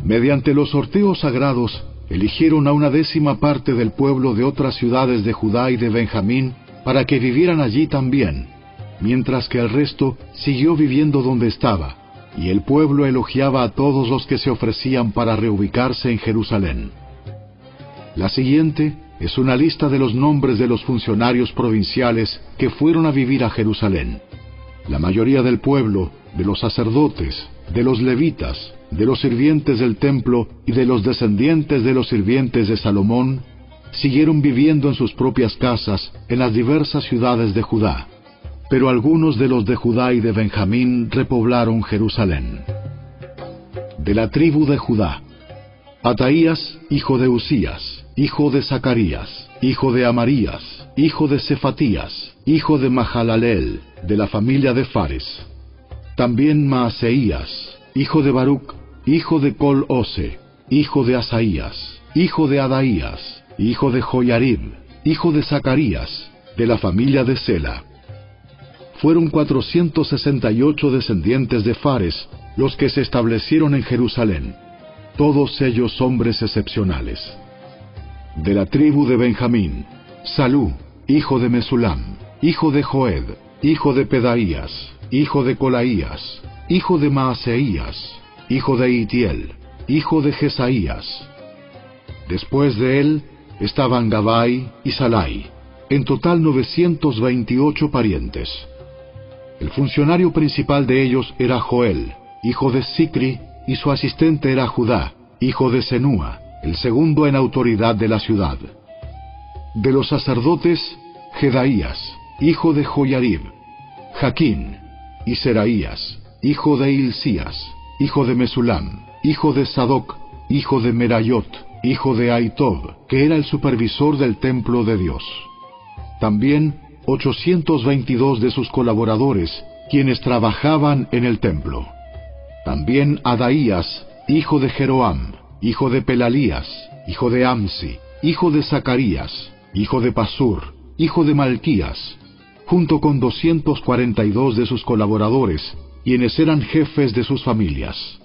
Mediante los sorteos sagrados, eligieron a una décima parte del pueblo de otras ciudades de Judá y de Benjamín para que vivieran allí también, mientras que el resto siguió viviendo donde estaba, y el pueblo elogiaba a todos los que se ofrecían para reubicarse en Jerusalén. La siguiente es una lista de los nombres de los funcionarios provinciales que fueron a vivir a Jerusalén. La mayoría del pueblo, de los sacerdotes, de los levitas, de los sirvientes del templo y de los descendientes de los sirvientes de Salomón, siguieron viviendo en sus propias casas en las diversas ciudades de Judá. Pero algunos de los de Judá y de Benjamín repoblaron Jerusalén. De la tribu de Judá, Ataías, hijo de Usías, hijo de Zacarías, hijo de Amarías, hijo de Cefatías, hijo de Mahalalel, de la familia de Fares. También Maaseías, hijo de Baruch, hijo de Col-Ose, hijo de Asaías, hijo de Adaías, hijo de Joyarib, hijo de Zacarías, de la familia de Sela. Fueron 468 descendientes de Fares los que se establecieron en Jerusalén, todos ellos hombres excepcionales. De la tribu de Benjamín, Salú, hijo de Mesulam, hijo de Joed, hijo de Pedaías, hijo de Colaías, hijo de Maaseías, hijo de Itiel, hijo de Jesaías. Después de él estaban Gabai y Salai, en total 928 parientes. El funcionario principal de ellos era Joel, hijo de Sicri, y su asistente era Judá, hijo de Senúa, el segundo en autoridad de la ciudad. De los sacerdotes, Jedaías, hijo de Joyarib, Jaquín, y Seraías, hijo de Hilcías, hijo de Mesulam, hijo de Sadoc, hijo de Merayot, hijo de Aitob, que era el supervisor del templo de Dios. También 822 de sus colaboradores, quienes trabajaban en el templo. También Adaías, hijo de Jeroam, hijo de Pelalías, hijo de Amsi, hijo de Zacarías, hijo de Pasur, hijo de Malquías, junto con 242 de sus colaboradores, quienes eran jefes de sus familias.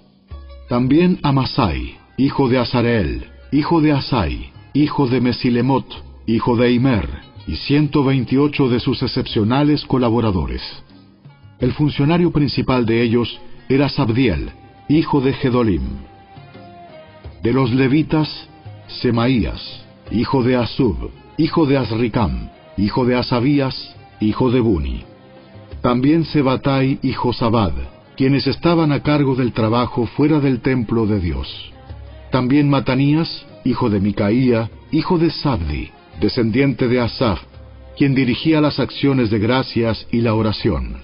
También Amasai, hijo de Azareel, hijo de Asai, hijo de Mesilemot, hijo de Imer, y 128 de sus excepcionales colaboradores. El funcionario principal de ellos era Sabdiel, hijo de Gedolim. De los levitas, Semaías, hijo de Asub, hijo de Azricam, hijo de Asabías, hijo de Buni. También Sebatai y Josabad, quienes estaban a cargo del trabajo fuera del templo de Dios. También Matanías, hijo de Micaía, hijo de Sabdi, descendiente de Asaf, quien dirigía las acciones de gracias y la oración.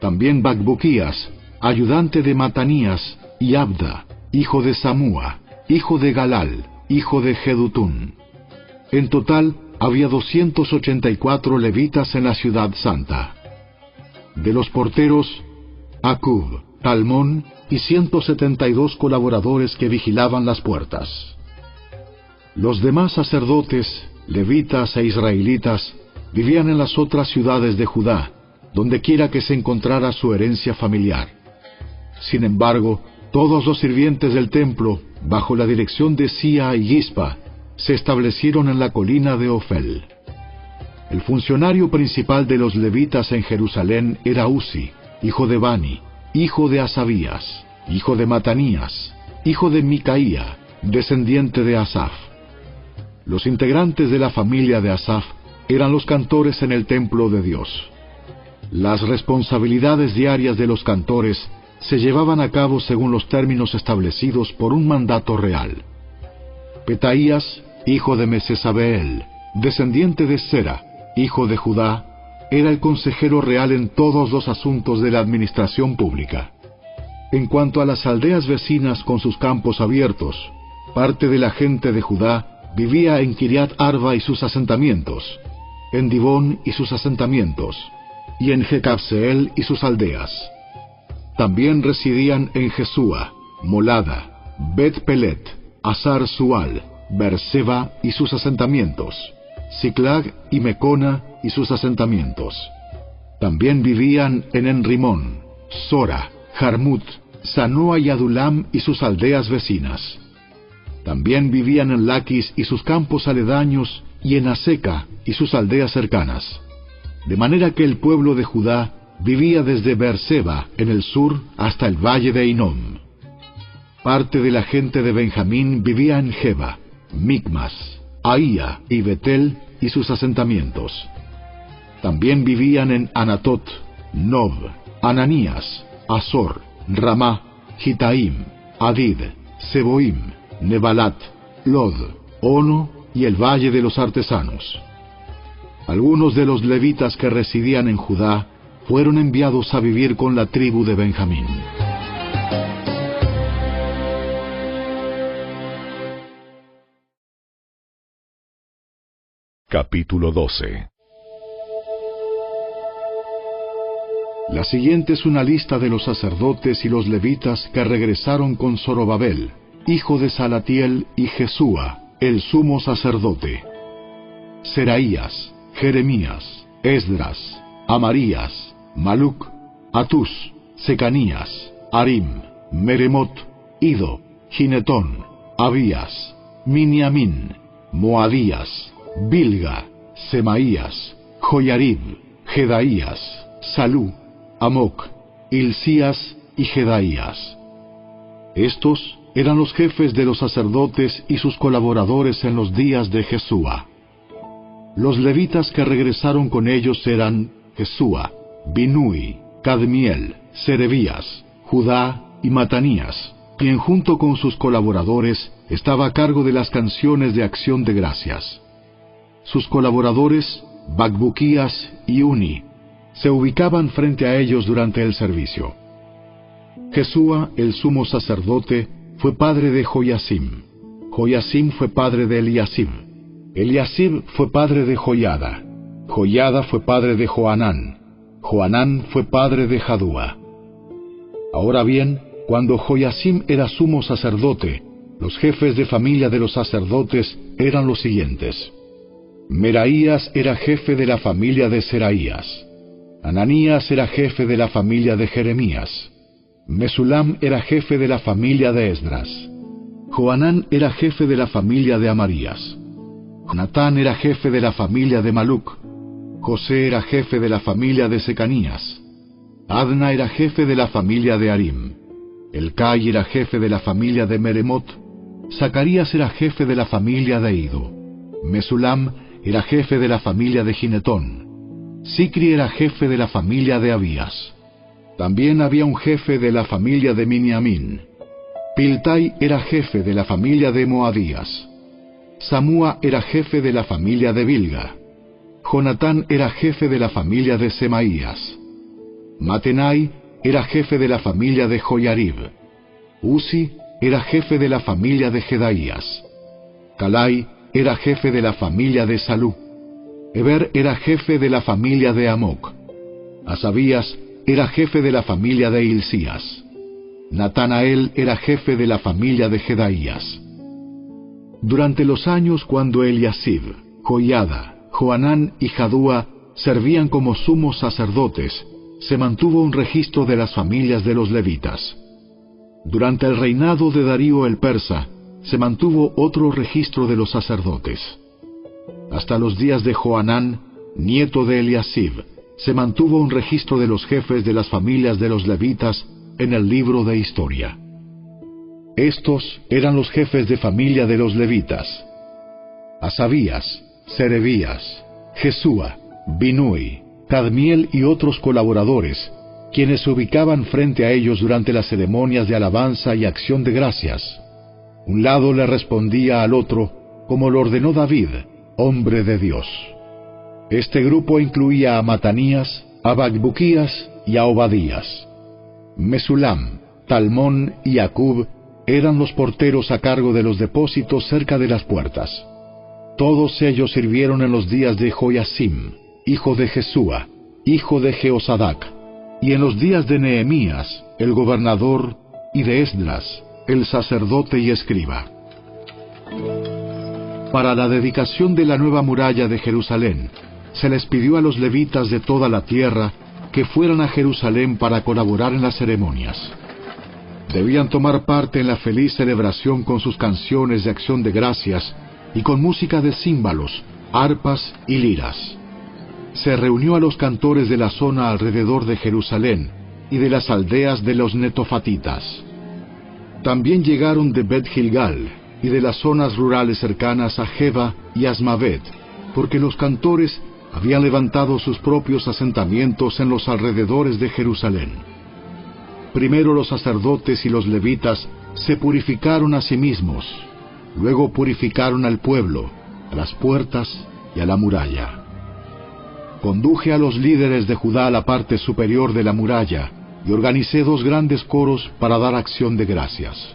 También Bacbuquías, ayudante de Matanías, y Abda, hijo de Samúa, hijo de Galal, hijo de Jedutún. En total había 284 levitas en la ciudad santa. De los porteros, Acub, Talmón y 172 colaboradores que vigilaban las puertas. Los demás sacerdotes, levitas e israelitas vivían en las otras ciudades de Judá, donde quiera que se encontrara su herencia familiar. Sin embargo, todos los sirvientes del templo, bajo la dirección de Sia y Gispa, se establecieron en la colina de Ofel. El funcionario principal de los levitas en Jerusalén era Uzi, hijo de Bani, hijo de Asabías, hijo de Matanías, hijo de Micaía, descendiente de Asaf. Los integrantes de la familia de Asaf eran los cantores en el templo de Dios. Las responsabilidades diarias de los cantores se llevaban a cabo según los términos establecidos por un mandato real. Petaías, hijo de Mesesabeel, descendiente de Sera, hijo de Judá, era el consejero real en todos los asuntos de la administración pública. En cuanto a las aldeas vecinas con sus campos abiertos, parte de la gente de Judá vivía en Kiriat Arba y sus asentamientos, en Dibón y sus asentamientos, y en Jecabseel y sus aldeas. También residían en Jesúa, Molada, Bet Pelet, Azar Sual, Berseba y sus asentamientos, Siclag y Mecona y sus asentamientos. También vivían en Enrimón, Sora, Jarmut, Sanoa y Adulam y sus aldeas vecinas. También vivían en Laquis y sus campos aledaños y en Aseca y sus aldeas cercanas. De manera que el pueblo de Judá vivía desde Beerseba en el sur hasta el valle de Inom. Parte de la gente de Benjamín vivía en Jeba, Micmas, Ahía y Betel y sus asentamientos. También vivían en Anatot, Nob, Ananías, Azor, Ramá, Gitaim, Adid, Seboim, Nebalat, Lod, Ono y el valle de los artesanos. Algunos de los levitas que residían en Judá fueron enviados a vivir con la tribu de Benjamín.
Capítulo 12
La siguiente es una lista de los sacerdotes y los levitas que regresaron con Zorobabel, hijo de Salatiel, y Jesúa, el sumo sacerdote. Seraías, Jeremías, Esdras, Amarías, Maluc, Atus, Secanías, Arim, Meremot, Ido, Ginetón, Abías, Miniamín, Moadías, Bilga, Semaías, Joyarib, Jedaías, Salú, Amoc, Hilcías y Jedaías. Estos eran los jefes de los sacerdotes y sus colaboradores en los días de Jesúa. Los levitas que regresaron con ellos eran Jesúa, Binui, Cadmiel, Serebías, Judá y Matanías, quien junto con sus colaboradores estaba a cargo de las canciones de acción de gracias. Sus colaboradores, Bagbuquías y Uni, se ubicaban frente a ellos durante el servicio. Jesúa, el sumo sacerdote, fue padre de Joyasim. Joyasim fue padre de Eliasim. Eliasim fue padre de Joyada. Joyada fue padre de Joanán. Joanán fue padre de Jadúa. Ahora bien, cuando Joyasim era sumo sacerdote, los jefes de familia de los sacerdotes eran los siguientes. Meraías era jefe de la familia de Seraías. Ananías era jefe de la familia de Jeremías. Mesulam era jefe de la familia de Esdras. Joanán era jefe de la familia de Amarías. Natán era jefe de la familia de Maluc. José era jefe de la familia de Secanías. Adna era jefe de la familia de Arim. Elcai era jefe de la familia de Meremot. Zacarías era jefe de la familia de Ido. Mesulam era jefe de la familia de Ginetón. Sicri era jefe de la familia de Abías. También había un jefe de la familia de Miniamín. Piltai era jefe de la familia de Moadías. Samúa era jefe de la familia de Bilga. Jonatán era jefe de la familia de Semaías. Matenai era jefe de la familia de Joyarib. Uzi era jefe de la familia de Jedaías. Calai era jefe de la familia de Salú. Eber era jefe de la familia de Amoc. Asabías era jefe de la familia de Hilcías. Natanael era jefe de la familia de Jedaías. Durante los años cuando Eliasib, Joiada, Joanán y Jadúa servían como sumos sacerdotes, se mantuvo un registro de las familias de los levitas. Durante el reinado de Darío el persa, se mantuvo otro registro de los sacerdotes. Hasta los días de Joanán, nieto de Eliasib, se mantuvo un registro de los jefes de las familias de los levitas en el libro de historia. Estos eran los jefes de familia de los levitas. Asabías, Serebías, Jesúa, Binui, Cadmiel y otros colaboradores, quienes se ubicaban frente a ellos durante las ceremonias de alabanza y acción de gracias. Un lado le respondía al otro, como lo ordenó David, hombre de Dios. Este grupo incluía a Matanías, a Bagbuquías y a Obadías. Mesulam, Talmón y Acub eran los porteros a cargo de los depósitos cerca de las puertas. Todos ellos sirvieron en los días de Joyasim, hijo de Jesúa, hijo de Jeosadac, y en los días de Nehemías, el gobernador, y de Esdras, el sacerdote y escriba. Para la dedicación de la nueva muralla de Jerusalén, se les pidió a los levitas de toda la tierra que fueran a Jerusalén para colaborar en las ceremonias. Debían tomar parte en la feliz celebración con sus canciones de acción de gracias y con música de címbalos, arpas y liras. Se reunió a los cantores de la zona alrededor de Jerusalén y de las aldeas de los netofatitas. También llegaron de Bet Gilgal y de las zonas rurales cercanas a Jeba y Asmavet, porque los cantores habían levantado sus propios asentamientos en los alrededores de Jerusalén. Primero los sacerdotes y los levitas se purificaron a sí mismos, luego purificaron al pueblo, a las puertas y a la muralla. Conduje a los líderes de Judá a la parte superior de la muralla y organicé dos grandes coros para dar acción de gracias.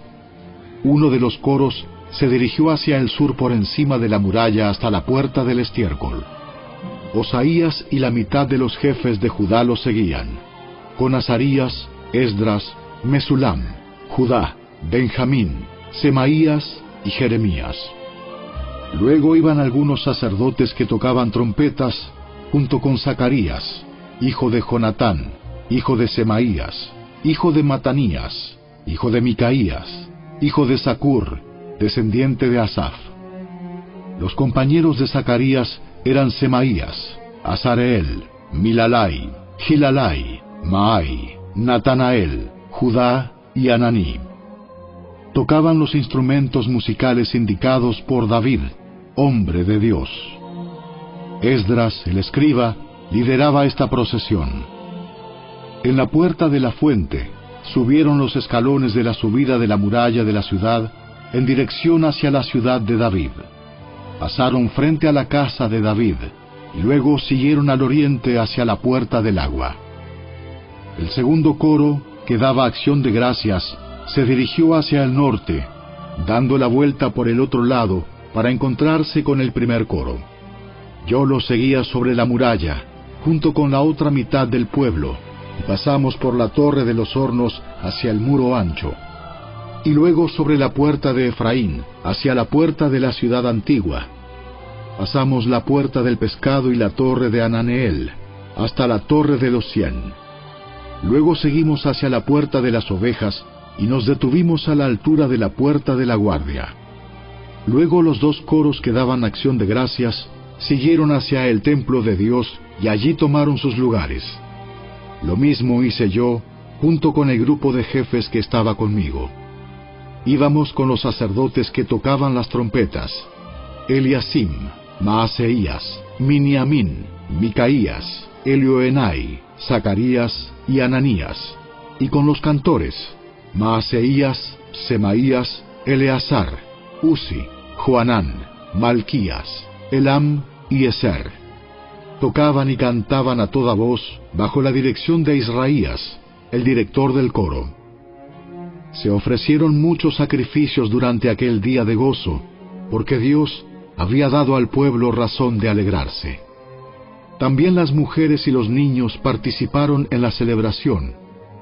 Uno de los coros se dirigió hacia el sur por encima de la muralla hasta la puerta del estiércol. Osaías y la mitad de los jefes de Judá lo seguían, con Azarías, Esdras, Mesulam, Judá, Benjamín, Semaías y Jeremías. Luego iban algunos sacerdotes que tocaban trompetas junto con Zacarías, hijo de Jonatán, hijo de Semaías, hijo de Matanías, hijo de Micaías, hijo de Zacur, descendiente de Asaf. Los compañeros de Zacarías eran Semaías, Azareel, Milalai, Gilalai, Maai, Natanael, Judá y Ananí. Tocaban los instrumentos musicales indicados por David, hombre de Dios. Esdras, el escriba, lideraba esta procesión. En la puerta de la fuente subieron los escalones de la subida de la muralla de la ciudad en dirección hacia la ciudad de David. Pasaron frente a la casa de David y luego siguieron al oriente hacia la puerta del agua. El segundo coro, que daba acción de gracias, se dirigió hacia el norte, dando la vuelta por el otro lado para encontrarse con el primer coro. Yo lo seguía sobre la muralla, junto con la otra mitad del pueblo, y pasamos por la torre de los hornos hacia el muro ancho, y luego sobre la puerta de Efraín, hacia la puerta de la ciudad antigua. Pasamos la puerta del pescado y la torre de Ananeel, hasta la torre de los cien. Luego seguimos hacia la puerta de las ovejas y nos detuvimos a la altura de la puerta de la guardia. Luego los dos coros que daban acción de gracias siguieron hacia el templo de Dios y allí tomaron sus lugares. Lo mismo hice yo junto con el grupo de jefes que estaba conmigo. Íbamos con los sacerdotes que tocaban las trompetas, Eliasim, Maaseías, Miniamín, Micaías, Elioenai, Zacarías y Ananías, y con los cantores, Maaseías, Semaías, Eleazar, Uzi, Joanán, Malquías, Elam y Eser. Tocaban y cantaban a toda voz bajo la dirección de Israías, el director del coro. Se ofrecieron muchos sacrificios durante aquel día de gozo, porque Dios había dado al pueblo razón de alegrarse. También las mujeres y los niños participaron en la celebración,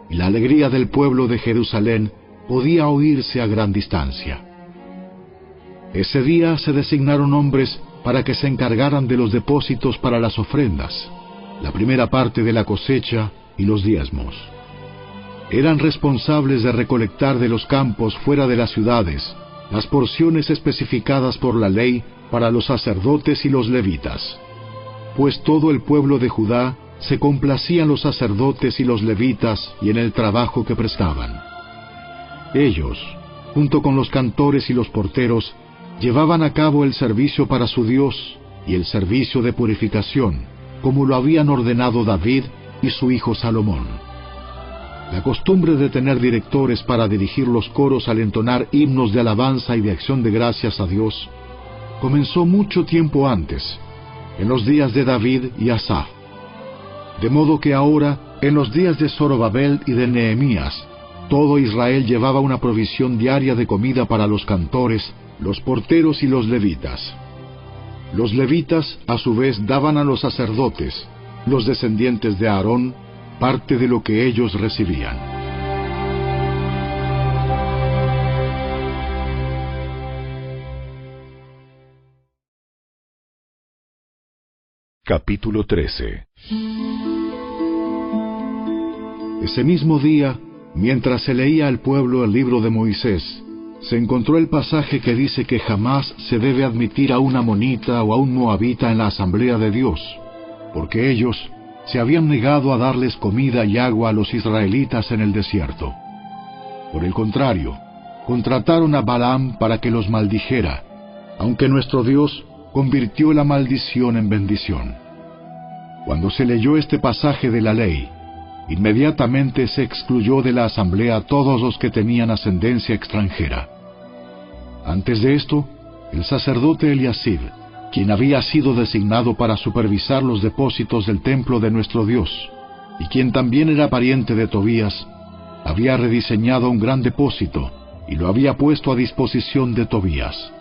y la alegría del pueblo de Jerusalén podía oírse a gran distancia. Ese día se designaron hombres para que se encargaran de los depósitos para las ofrendas, la primera parte de la cosecha y los diezmos. Eran responsables de recolectar de los campos fuera de las ciudades las porciones especificadas por la ley para los sacerdotes y los levitas, pues todo el pueblo de Judá se complacían los sacerdotes y los levitas y en el trabajo que prestaban. Ellos, junto con los cantores y los porteros, llevaban a cabo el servicio para su Dios y el servicio de purificación, como lo habían ordenado David y su hijo Salomón. La costumbre de tener directores para dirigir los coros al entonar himnos de alabanza y de acción de gracias a Dios comenzó mucho tiempo antes, en los días de David y Asaf. De modo que ahora, en los días de Zorobabel y de Nehemías, todo Israel llevaba una provisión diaria de comida para los cantores, los porteros y los levitas. Los levitas, a su vez, daban a los sacerdotes, los descendientes de Aarón, parte de lo que ellos recibían.
Capítulo 13
Ese mismo día, mientras se leía al pueblo el libro de Moisés, se encontró el pasaje que dice que jamás se debe admitir a una monita o a un moabita en la asamblea de Dios, porque ellos se habían negado a darles comida y agua a los israelitas en el desierto. Por el contrario, contrataron a Balaam para que los maldijera, aunque nuestro Dios convirtió la maldición en bendición. Cuando se leyó este pasaje de la ley, inmediatamente se excluyó de la asamblea a todos los que tenían ascendencia extranjera. Antes de esto, el sacerdote Eliasib, quien había sido designado para supervisar los depósitos del templo de nuestro Dios, y quien también era pariente de Tobías, había rediseñado un gran depósito y lo había puesto a disposición de Tobías.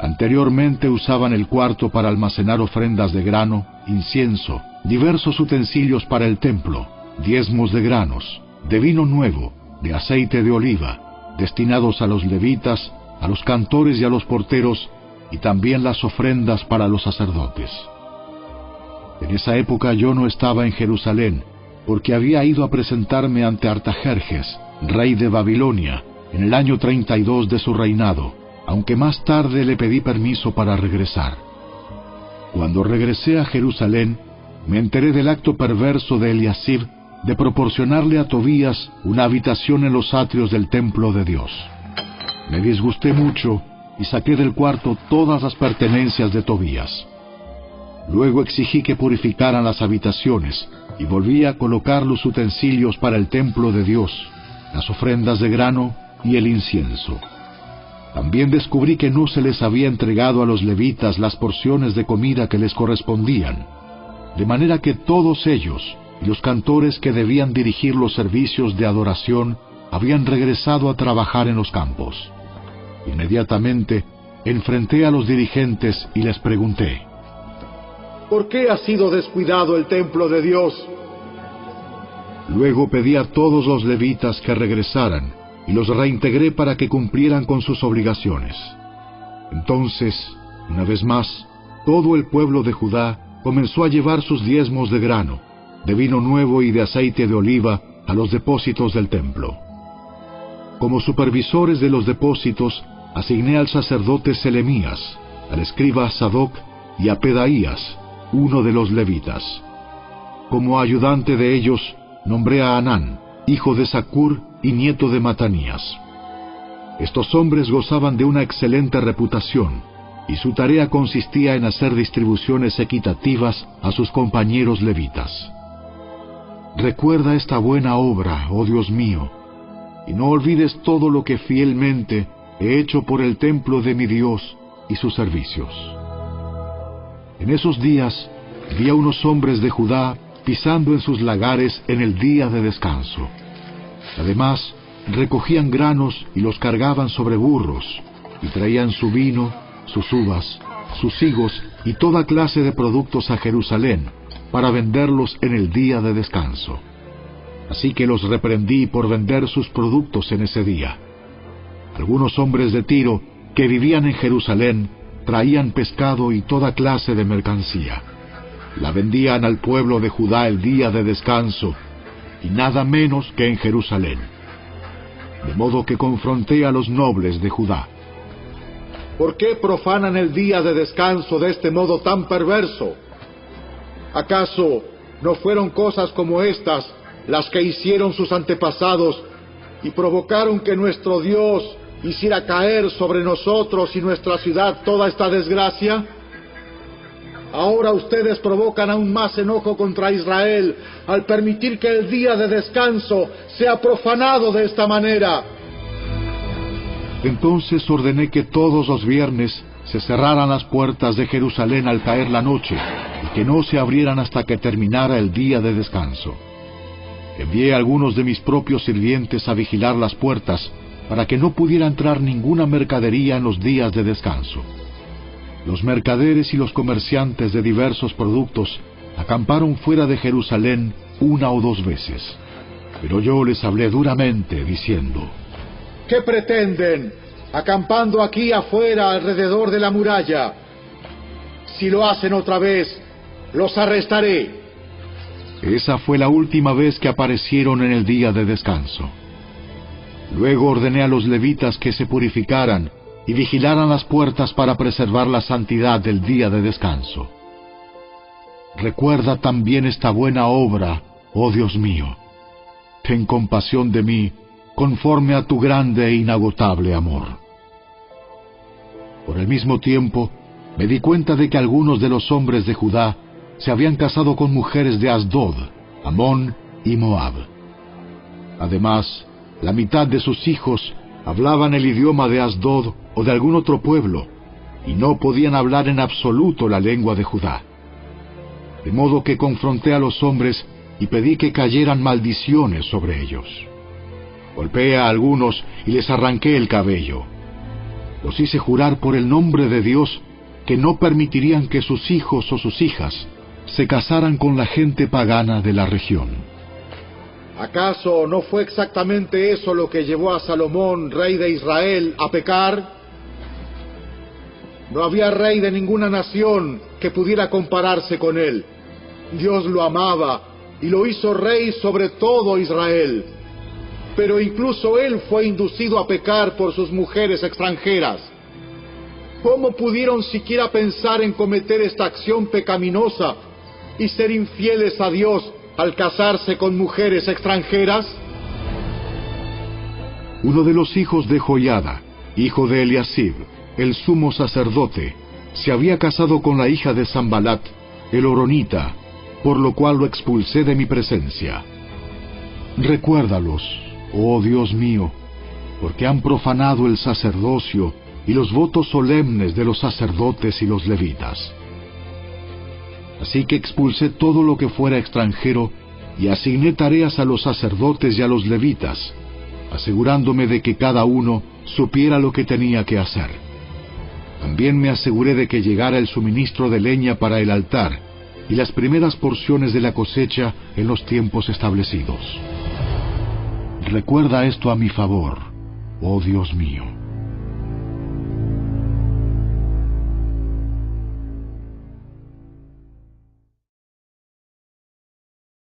Anteriormente usaban el cuarto para almacenar ofrendas de grano, incienso, diversos utensilios para el templo, diezmos de granos, de vino nuevo, de aceite de oliva, destinados a los levitas, a los cantores y a los porteros, y también las ofrendas para los sacerdotes. En esa época yo no estaba en Jerusalén, porque había ido a presentarme ante Artajerjes, rey de Babilonia, en el año 32 de su reinado, aunque más tarde le pedí permiso para regresar. Cuando regresé a Jerusalén, me enteré del acto perverso de Eliasib de proporcionarle a Tobías una habitación en los atrios del templo de Dios. Me disgusté mucho y saqué del cuarto todas las pertenencias de Tobías. Luego exigí que purificaran las habitaciones y volví a colocar los utensilios para el templo de Dios, las ofrendas de grano y el incienso. También descubrí que no se les había entregado a los levitas las porciones de comida que les correspondían, de manera que todos ellos y los cantores que debían dirigir los servicios de adoración habían regresado a trabajar en los campos. Inmediatamente enfrenté a los dirigentes y les pregunté,
¿Por qué ha sido descuidado el templo de Dios?
Luego pedí a todos los levitas que regresaran y los reintegré para que cumplieran con sus obligaciones. Entonces, una vez más, todo el pueblo de Judá comenzó a llevar sus diezmos de grano, de vino nuevo y de aceite de oliva a los depósitos del templo. Como supervisores de los depósitos, asigné al sacerdote Selemías, al escriba Sadoc y a Pedaías, uno de los levitas. Como ayudante de ellos, nombré a Anán, hijo de Sacur y nieto de Matanías. Estos hombres gozaban de una excelente reputación, y su tarea consistía en hacer distribuciones equitativas a sus compañeros levitas. Recuerda esta buena obra, oh Dios mío, y no olvides todo lo que fielmente hecho por el templo de mi Dios y sus servicios. En esos días vi a unos hombres de Judá pisando en sus lagares en el día de descanso. Además, recogían granos y los cargaban sobre burros, y traían su vino, sus uvas, sus higos y toda clase de productos a Jerusalén, para venderlos en el día de descanso. Así que los reprendí por vender sus productos en ese día. Algunos hombres de Tiro, que vivían en Jerusalén, traían pescado y toda clase de mercancía. La vendían al pueblo de Judá el día de descanso, y nada menos que en Jerusalén. De modo que confronté a los nobles de Judá.
¿Por qué profanan el día de descanso de este modo tan perverso? ¿Acaso no fueron cosas como estas las que hicieron sus antepasados y provocaron que nuestro Dios hiciera caer sobre nosotros y nuestra ciudad toda esta desgracia? Ahora ustedes provocan aún más enojo contra Israel al permitir que el día de descanso sea profanado de esta manera.
Entonces ordené que todos los viernes se cerraran las puertas de Jerusalén al caer la noche y que no se abrieran hasta que terminara el día de descanso. Envié a algunos de mis propios sirvientes a vigilar las puertas para que no pudiera entrar ninguna mercadería en los días de descanso. Los mercaderes y los comerciantes de diversos productos acamparon fuera de Jerusalén una o dos veces. Pero yo les hablé duramente, diciendo,
¿Qué pretenden, acampando aquí afuera alrededor de la muralla? Si lo hacen otra vez, los arrestaré.
Esa fue la última vez que aparecieron en el día de descanso. Luego ordené a los levitas que se purificaran y vigilaran las puertas para preservar la santidad del día de descanso. Recuerda también esta buena obra, oh Dios mío. Ten compasión de mí, conforme a tu grande e inagotable amor. Por el mismo tiempo, me di cuenta de que algunos de los hombres de Judá se habían casado con mujeres de Asdod, Amón y Moab. Además, la mitad de sus hijos hablaban el idioma de Asdod o de algún otro pueblo, y no podían hablar en absoluto la lengua de Judá. De modo que confronté a los hombres y pedí que cayeran maldiciones sobre ellos. Golpeé a algunos y les arranqué el cabello. Los hice jurar por el nombre de Dios que no permitirían que sus hijos o sus hijas se casaran con la gente pagana de la región.
¿Acaso no fue exactamente eso lo que llevó a Salomón, rey de Israel, a pecar? No había rey de ninguna nación que pudiera compararse con él. Dios lo amaba y lo hizo rey sobre todo Israel. Pero incluso él fue inducido a pecar por sus mujeres extranjeras. ¿Cómo pudieron siquiera pensar en cometer esta acción pecaminosa y ser infieles a Dios al casarse con mujeres extranjeras?
Uno de los hijos de Joyada, hijo de Eliasib, el sumo sacerdote, se había casado con la hija de Zambalat, el Oronita, por lo cual lo expulsé de mi presencia. Recuérdalos, oh Dios mío, porque han profanado el sacerdocio y los votos solemnes de los sacerdotes y los levitas. Así que expulsé todo lo que fuera extranjero y asigné tareas a los sacerdotes y a los levitas, asegurándome de que cada uno supiera lo que tenía que hacer. También me aseguré de que llegara el suministro de leña para el altar y las primeras porciones de la cosecha en los tiempos establecidos. Recuerda esto a mi favor, oh Dios mío.